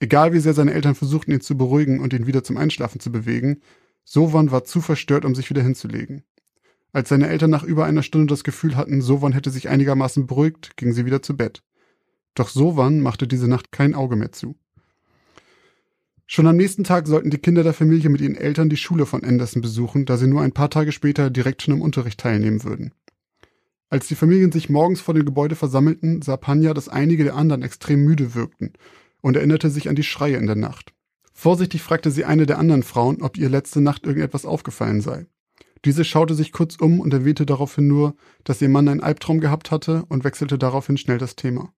Egal wie sehr seine Eltern versuchten, ihn zu beruhigen und ihn wieder zum Einschlafen zu bewegen, Sowan war zu verstört, um sich wieder hinzulegen. Als seine Eltern nach über einer Stunde das Gefühl hatten, Sowan hätte sich einigermaßen beruhigt, gingen sie wieder zu Bett. Doch Sowan machte diese Nacht kein Auge mehr zu. Schon am nächsten Tag sollten die Kinder der Familie mit ihren Eltern die Schule von Anderson besuchen, da sie nur ein paar Tage später direkt schon im Unterricht teilnehmen würden. Als die Familien sich morgens vor dem Gebäude versammelten, sah Panya, dass einige der anderen extrem müde wirkten und erinnerte sich an die Schreie in der Nacht. Vorsichtig fragte sie eine der anderen Frauen, ob ihr letzte Nacht irgendetwas aufgefallen sei. Diese schaute sich kurz um und erwähnte daraufhin nur, dass ihr Mann einen Albtraum gehabt hatte und wechselte daraufhin schnell das Thema.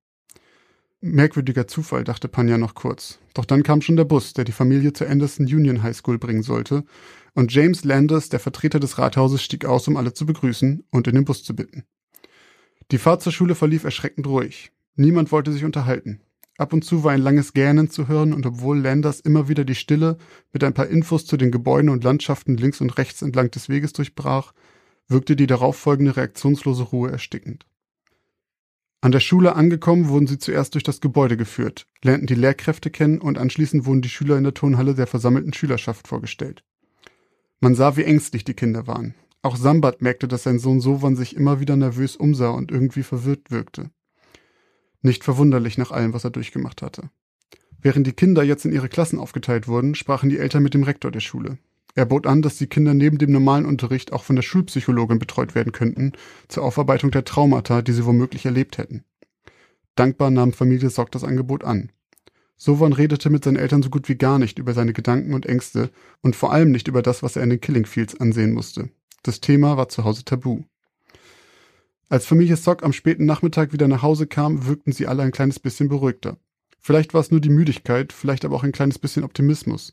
Merkwürdiger Zufall, dachte Panja noch kurz. Doch dann kam schon der Bus, der die Familie zur Anderson Union High School bringen sollte, und James Landers, der Vertreter des Rathauses, stieg aus, um alle zu begrüßen und in den Bus zu bitten. Die Fahrt zur Schule verlief erschreckend ruhig. Niemand wollte sich unterhalten. Ab und zu war ein langes Gähnen zu hören, und obwohl Landers immer wieder die Stille mit ein paar Infos zu den Gebäuden und Landschaften links und rechts entlang des Weges durchbrach, wirkte die darauffolgende reaktionslose Ruhe erstickend. An der Schule angekommen, wurden sie zuerst durch das Gebäude geführt, lernten die Lehrkräfte kennen und anschließend wurden die Schüler in der Turnhalle der versammelten Schülerschaft vorgestellt. Man sah, wie ängstlich die Kinder waren. Auch Sambat merkte, dass sein Sohn Sovan sich immer wieder nervös umsah und irgendwie verwirrt wirkte. Nicht verwunderlich nach allem, was er durchgemacht hatte. Während die Kinder jetzt in ihre Klassen aufgeteilt wurden, sprachen die Eltern mit dem Rektor der Schule. Er bot an, dass die Kinder neben dem normalen Unterricht auch von der Schulpsychologin betreut werden könnten, zur Aufarbeitung der Traumata, die sie womöglich erlebt hätten. Dankbar nahm Familie Sock das Angebot an. Sovan redete mit seinen Eltern so gut wie gar nicht über seine Gedanken und Ängste und vor allem nicht über das, was er in den Killing Fields ansehen musste. Das Thema war zu Hause tabu. Als Familie Sock am späten Nachmittag wieder nach Hause kam, wirkten sie alle ein kleines bisschen beruhigter. Vielleicht war es nur die Müdigkeit, vielleicht aber auch ein kleines bisschen Optimismus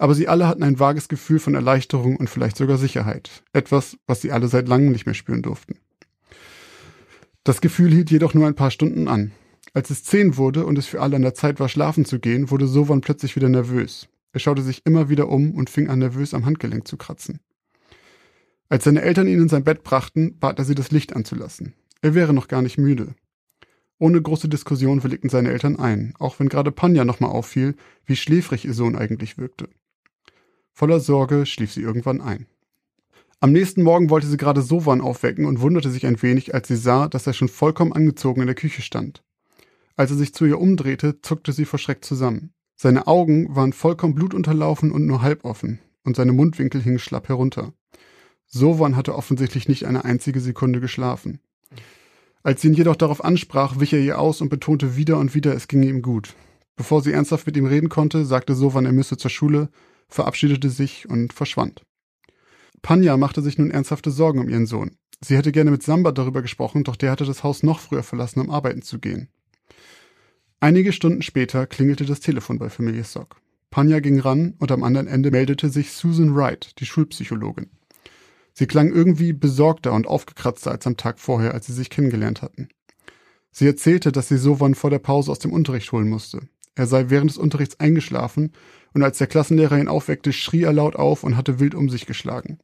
aber sie alle hatten ein vages Gefühl von Erleichterung und vielleicht sogar Sicherheit. Etwas, was sie alle seit langem nicht mehr spüren durften. Das Gefühl hielt jedoch nur ein paar Stunden an. Als es zehn wurde und es für alle an der Zeit war, schlafen zu gehen, wurde Sovan plötzlich wieder nervös. Er schaute sich immer wieder um und fing an, nervös am Handgelenk zu kratzen. Als seine Eltern ihn in sein Bett brachten, bat er sie, das Licht anzulassen. Er wäre noch gar nicht müde. Ohne große Diskussion willigten seine Eltern ein, auch wenn gerade Panja nochmal auffiel, wie schläfrig ihr Sohn eigentlich wirkte. Voller Sorge schlief sie irgendwann ein. Am nächsten Morgen wollte sie gerade Sovan aufwecken und wunderte sich ein wenig, als sie sah, dass er schon vollkommen angezogen in der Küche stand. Als er sich zu ihr umdrehte, zuckte sie vor Schreck zusammen. Seine Augen waren vollkommen blutunterlaufen und nur halb offen, und seine Mundwinkel hingen schlapp herunter. Sovan hatte offensichtlich nicht eine einzige Sekunde geschlafen. Als sie ihn jedoch darauf ansprach, wich er ihr aus und betonte wieder und wieder, es ginge ihm gut. Bevor sie ernsthaft mit ihm reden konnte, sagte Sovan, er müsse zur Schule verabschiedete sich und verschwand. Panja machte sich nun ernsthafte Sorgen um ihren Sohn. Sie hätte gerne mit Samba darüber gesprochen, doch der hatte das Haus noch früher verlassen, um arbeiten zu gehen. Einige Stunden später klingelte das Telefon bei Familie Sock. Panja ging ran und am anderen Ende meldete sich Susan Wright, die Schulpsychologin. Sie klang irgendwie besorgter und aufgekratzter als am Tag vorher, als sie sich kennengelernt hatten. Sie erzählte, dass sie Sovan vor der Pause aus dem Unterricht holen musste. Er sei während des Unterrichts eingeschlafen und als der Klassenlehrer ihn aufweckte, schrie er laut auf und hatte wild um sich geschlagen.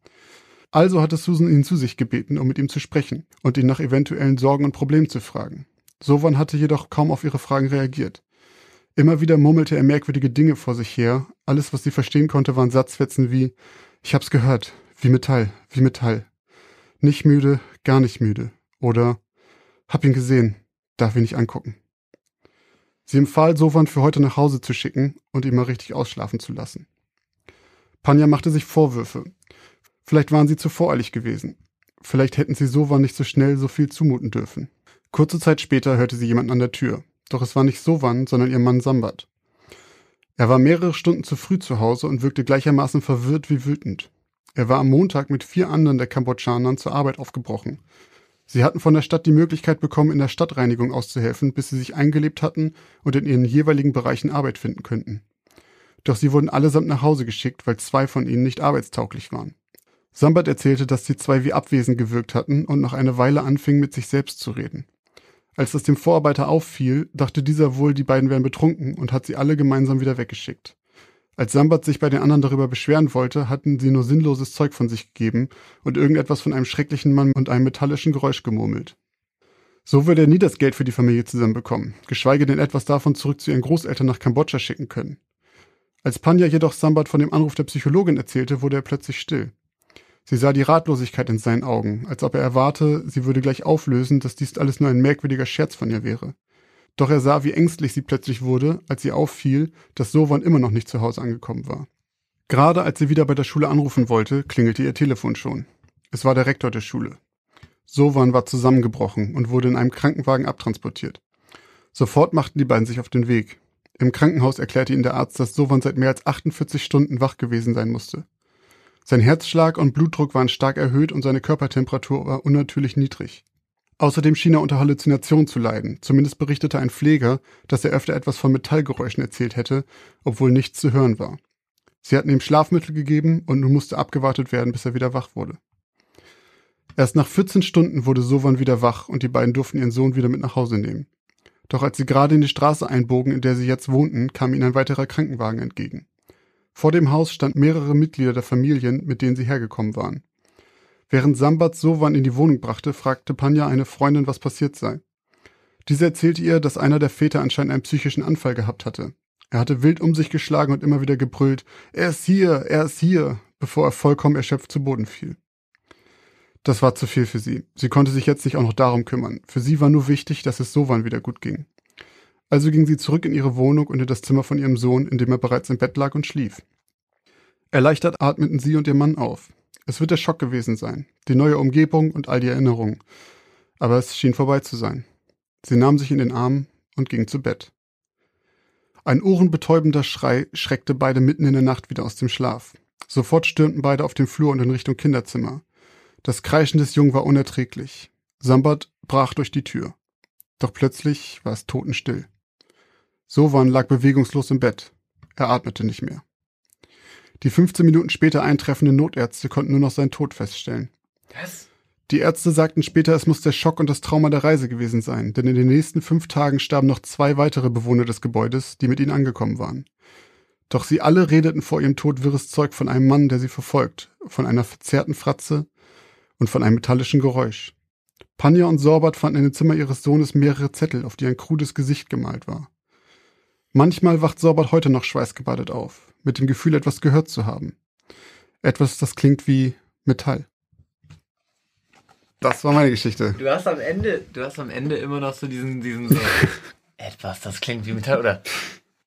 Also hatte Susan ihn zu sich gebeten, um mit ihm zu sprechen und ihn nach eventuellen Sorgen und Problemen zu fragen. Sovan hatte jedoch kaum auf ihre Fragen reagiert. Immer wieder murmelte er merkwürdige Dinge vor sich her. Alles, was sie verstehen konnte, waren Satzfetzen wie Ich hab's gehört, wie Metall, wie Metall. Nicht müde, gar nicht müde. Oder Hab ihn gesehen, darf ihn nicht angucken. Sie empfahl Sovan für heute nach Hause zu schicken und ihn mal richtig ausschlafen zu lassen. Panja machte sich Vorwürfe. Vielleicht waren sie zu voreilig gewesen. Vielleicht hätten sie Sovan nicht so schnell so viel zumuten dürfen. Kurze Zeit später hörte sie jemanden an der Tür. Doch es war nicht Sovan, sondern ihr Mann Sambat. Er war mehrere Stunden zu früh zu Hause und wirkte gleichermaßen verwirrt wie wütend. Er war am Montag mit vier anderen der Kambodschanern zur Arbeit aufgebrochen. Sie hatten von der Stadt die Möglichkeit bekommen, in der Stadtreinigung auszuhelfen, bis sie sich eingelebt hatten und in ihren jeweiligen Bereichen Arbeit finden könnten. Doch sie wurden allesamt nach Hause geschickt, weil zwei von ihnen nicht arbeitstauglich waren. Sambat erzählte, dass die zwei wie abwesend gewirkt hatten und nach einer Weile anfingen, mit sich selbst zu reden. Als das dem Vorarbeiter auffiel, dachte dieser wohl, die beiden wären betrunken und hat sie alle gemeinsam wieder weggeschickt. Als Sambat sich bei den anderen darüber beschweren wollte, hatten sie nur sinnloses Zeug von sich gegeben und irgendetwas von einem schrecklichen Mann und einem metallischen Geräusch gemurmelt. So würde er nie das Geld für die Familie zusammenbekommen, geschweige denn etwas davon zurück zu ihren Großeltern nach Kambodscha schicken können. Als Panja jedoch Sambat von dem Anruf der Psychologin erzählte, wurde er plötzlich still. Sie sah die Ratlosigkeit in seinen Augen, als ob er erwarte, sie würde gleich auflösen, dass dies alles nur ein merkwürdiger Scherz von ihr wäre. Doch er sah, wie ängstlich sie plötzlich wurde, als sie auffiel, dass Sovan immer noch nicht zu Hause angekommen war. Gerade als sie wieder bei der Schule anrufen wollte, klingelte ihr Telefon schon. Es war der Rektor der Schule. Sovan war zusammengebrochen und wurde in einem Krankenwagen abtransportiert. Sofort machten die beiden sich auf den Weg. Im Krankenhaus erklärte ihnen der Arzt, dass Sovan seit mehr als 48 Stunden wach gewesen sein musste. Sein Herzschlag und Blutdruck waren stark erhöht und seine Körpertemperatur war unnatürlich niedrig. Außerdem schien er unter Halluzinationen zu leiden. Zumindest berichtete ein Pfleger, dass er öfter etwas von Metallgeräuschen erzählt hätte, obwohl nichts zu hören war. Sie hatten ihm Schlafmittel gegeben und nun musste abgewartet werden, bis er wieder wach wurde. Erst nach 14 Stunden wurde Sovan wieder wach und die beiden durften ihren Sohn wieder mit nach Hause nehmen. Doch als sie gerade in die Straße einbogen, in der sie jetzt wohnten, kam ihnen ein weiterer Krankenwagen entgegen. Vor dem Haus standen mehrere Mitglieder der Familien, mit denen sie hergekommen waren. Während Sambat Sovan in die Wohnung brachte, fragte Panja eine Freundin, was passiert sei. Diese erzählte ihr, dass einer der Väter anscheinend einen psychischen Anfall gehabt hatte. Er hatte wild um sich geschlagen und immer wieder gebrüllt, er ist hier, er ist hier, bevor er vollkommen erschöpft zu Boden fiel. Das war zu viel für sie. Sie konnte sich jetzt nicht auch noch darum kümmern. Für sie war nur wichtig, dass es Sovan wieder gut ging. Also ging sie zurück in ihre Wohnung und in das Zimmer von ihrem Sohn, in dem er bereits im Bett lag und schlief. Erleichtert atmeten sie und ihr Mann auf. Es wird der Schock gewesen sein, die neue Umgebung und all die Erinnerungen. Aber es schien vorbei zu sein. Sie nahm sich in den Arm und ging zu Bett. Ein ohrenbetäubender Schrei schreckte beide mitten in der Nacht wieder aus dem Schlaf. Sofort stürmten beide auf den Flur und in Richtung Kinderzimmer. Das Kreischen des Jungen war unerträglich. Sambat brach durch die Tür. Doch plötzlich war es totenstill. Sovan lag bewegungslos im Bett. Er atmete nicht mehr. Die 15 Minuten später eintreffenden Notärzte konnten nur noch seinen Tod feststellen. Was? Die Ärzte sagten später, es muss der Schock und das Trauma der Reise gewesen sein, denn in den nächsten fünf Tagen starben noch zwei weitere Bewohner des Gebäudes, die mit ihnen angekommen waren. Doch sie alle redeten vor ihrem Tod wirres Zeug von einem Mann, der sie verfolgt, von einer verzerrten Fratze und von einem metallischen Geräusch. Panja und Sorbat fanden in dem Zimmer ihres Sohnes mehrere Zettel, auf die ein krudes Gesicht gemalt war. Manchmal wacht Sorbat heute noch schweißgebadet auf, mit dem Gefühl, etwas gehört zu haben. Etwas, das klingt wie Metall. Das war meine Geschichte. Du hast am Ende, du hast am Ende immer noch so diesen, diesen so, etwas, das klingt wie Metall, oder?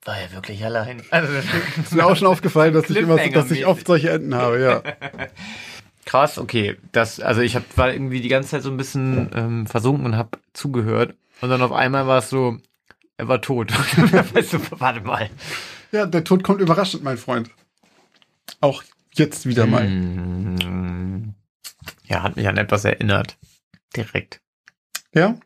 War er wirklich allein? Also, ist mir auch schon aufgefallen, dass ich immer so, dass ich oft solche Enden habe, ja. Krass, okay. Das, also ich hab, war irgendwie die ganze Zeit so ein bisschen ähm, versunken und habe zugehört. Und dann auf einmal war es so, er war tot. weißt du, warte mal. Ja, der Tod kommt überraschend, mein Freund. Auch jetzt wieder mal. Mm, ja, hat mich an etwas erinnert. Direkt. Ja?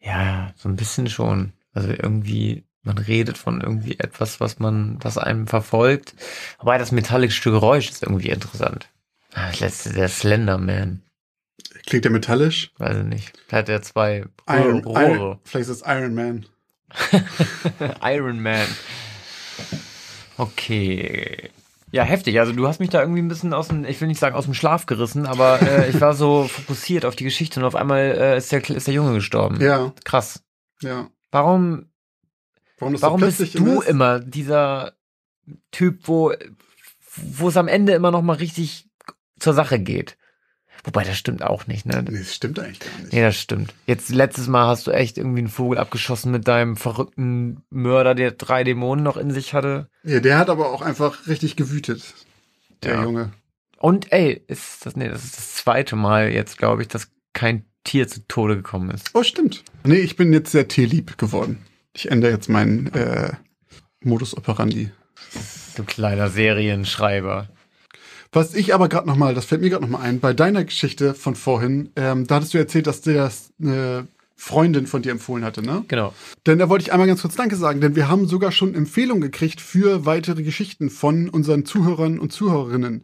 Ja, so ein bisschen schon. Also irgendwie, man redet von irgendwie etwas, was man, was einem verfolgt. Wobei das metallische Geräusch ist irgendwie interessant. Ah, Das letzte, der Slenderman. Klingt der metallisch? Weiß ich nicht. Da hat er zwei Iron, Rohre. Iron, vielleicht ist es Iron Man. Iron Man. Okay. Ja, heftig. Also du hast mich da irgendwie ein bisschen aus dem, ich will nicht sagen aus dem Schlaf gerissen, aber äh, ich war so fokussiert auf die Geschichte und auf einmal äh, ist, der, ist der Junge gestorben. Ja, Krass. ja. Warum, Warum warum bist du ist? immer dieser Typ, wo, wo es am Ende immer noch mal richtig zur Sache geht? Wobei, das stimmt auch nicht, ne? Nee, das stimmt eigentlich gar nicht. Nee, das stimmt. Jetzt letztes Mal hast du echt irgendwie einen Vogel abgeschossen mit deinem verrückten Mörder, der drei Dämonen noch in sich hatte. Ja, der hat aber auch einfach richtig gewütet. Der Ja. Junge. Und ey, ist das, nee, das ist das zweite Mal jetzt, glaube ich, dass kein Tier zu Tode gekommen ist. Oh, stimmt. Nee, ich bin jetzt sehr tierlieb geworden. Ich ändere jetzt meinen äh, Modus operandi. Du kleiner Serienschreiber. Was ich aber gerade noch mal, das fällt mir gerade noch mal ein, bei deiner Geschichte von vorhin, ähm, da hattest du erzählt, dass dir das eine Freundin von dir empfohlen hatte, ne? Genau. Denn da wollte ich einmal ganz kurz Danke sagen, denn wir haben sogar schon Empfehlungen gekriegt für weitere Geschichten von unseren Zuhörern und Zuhörerinnen.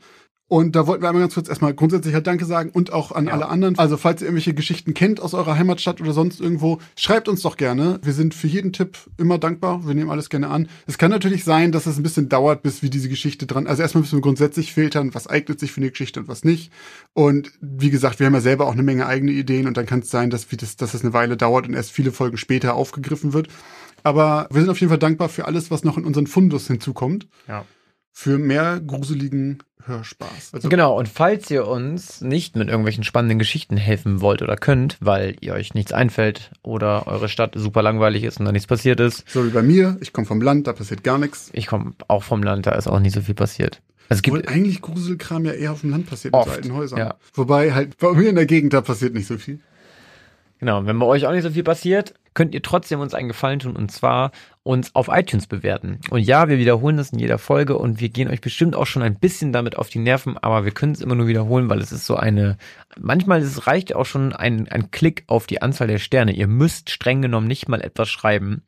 Und da wollten wir einmal ganz kurz erstmal grundsätzlich halt Danke sagen und auch an Ja. alle anderen. Also falls ihr irgendwelche Geschichten kennt aus eurer Heimatstadt oder sonst irgendwo, schreibt uns doch gerne. Wir sind für jeden Tipp immer dankbar. Wir nehmen alles gerne an. Es kann natürlich sein, dass es ein bisschen dauert, bis wir diese Geschichte dran. Also erstmal müssen wir grundsätzlich filtern, was eignet sich für eine Geschichte und was nicht. Und wie gesagt, wir haben ja selber auch eine Menge eigene Ideen und dann kann es sein, dass, das, dass es eine Weile dauert und erst viele Folgen später aufgegriffen wird. Aber wir sind auf jeden Fall dankbar für alles, was noch in unseren Fundus hinzukommt. Ja. Für mehr gruseligen Hörspaß. Also Genau, und falls ihr uns nicht mit irgendwelchen spannenden Geschichten helfen wollt oder könnt, weil ihr euch nichts einfällt oder eure Stadt super langweilig ist und da nichts passiert ist, so wie bei mir, ich komme vom Land, da passiert gar nichts. ich komme auch vom Land, da ist auch nicht so viel passiert. Also es Obwohl gibt eigentlich Gruselkram ja eher auf dem Land passiert, Oft, in so alten Häusern. ja. Wobei halt bei mir in der Gegend, da passiert nicht so viel. Genau, wenn bei euch auch nicht so viel passiert, könnt ihr trotzdem uns einen Gefallen tun und zwar uns auf iTunes bewerten. Und ja, wir wiederholen das in jeder Folge und wir gehen euch bestimmt auch schon ein bisschen damit auf die Nerven, aber wir können es immer nur wiederholen, weil es ist so eine, manchmal es reicht auch schon ein, ein Klick auf die Anzahl der Sterne. Ihr müsst streng genommen nicht mal etwas schreiben.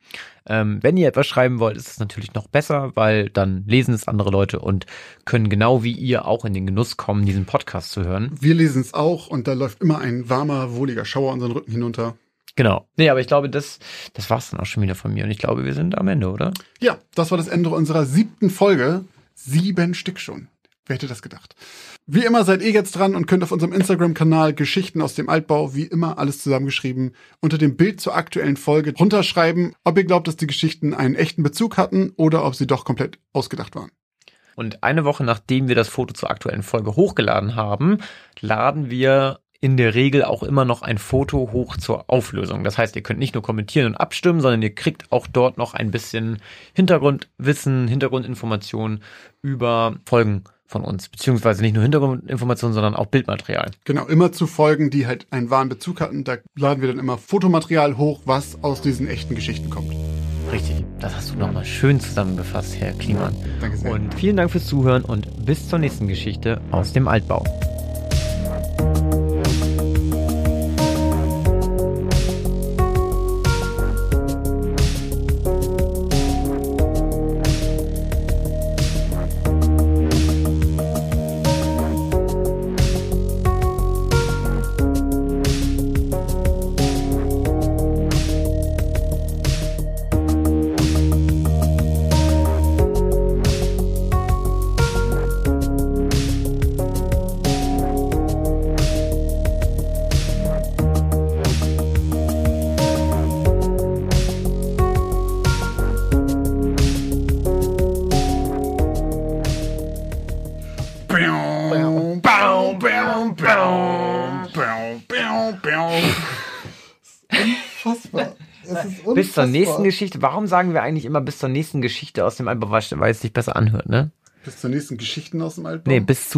Ähm, wenn ihr etwas schreiben wollt, ist es natürlich noch besser, weil dann lesen es andere Leute und können genau wie ihr auch in den Genuss kommen, diesen Podcast zu hören. Wir lesen es auch und da läuft immer ein warmer, wohliger Schauer unseren Rücken hinunter. Genau. Nee, aber ich glaube, das, das war's dann auch schon wieder von mir. Und ich glaube, wir sind am Ende, oder? Ja, das war das Ende unserer siebten Folge. Sieben Stück schon. Wer hätte das gedacht? Wie immer seid ihr jetzt dran und könnt auf unserem Instagram-Kanal Geschichten aus dem Altbau, wie immer alles zusammengeschrieben, unter dem Bild zur aktuellen Folge runterschreiben, ob ihr glaubt, dass die Geschichten einen echten Bezug hatten oder ob sie doch komplett ausgedacht waren. Und eine Woche nachdem wir das Foto zur aktuellen Folge hochgeladen haben, laden wir in der Regel auch immer noch ein Foto hoch zur Auflösung. Das heißt, ihr könnt nicht nur kommentieren und abstimmen, sondern ihr kriegt auch dort noch ein bisschen Hintergrundwissen, Hintergrundinformationen über Folgen von uns. Beziehungsweise nicht nur Hintergrundinformationen, sondern auch Bildmaterial. Genau, immer zu Folgen, die halt einen wahren Bezug hatten. Da laden wir dann immer Fotomaterial hoch, was aus diesen echten Geschichten kommt. Richtig, das hast du nochmal schön zusammengefasst, Herr Kliman. Danke sehr. Und vielen Dank fürs Zuhören und bis zur nächsten Geschichte aus dem Altbau. Zur nächsten Geschichte. Warum sagen wir eigentlich immer bis zur nächsten Geschichte aus dem Altbau, weil es sich besser anhört, ne? Bis zur nächsten Geschichten aus dem Altbau. Nee, bis zu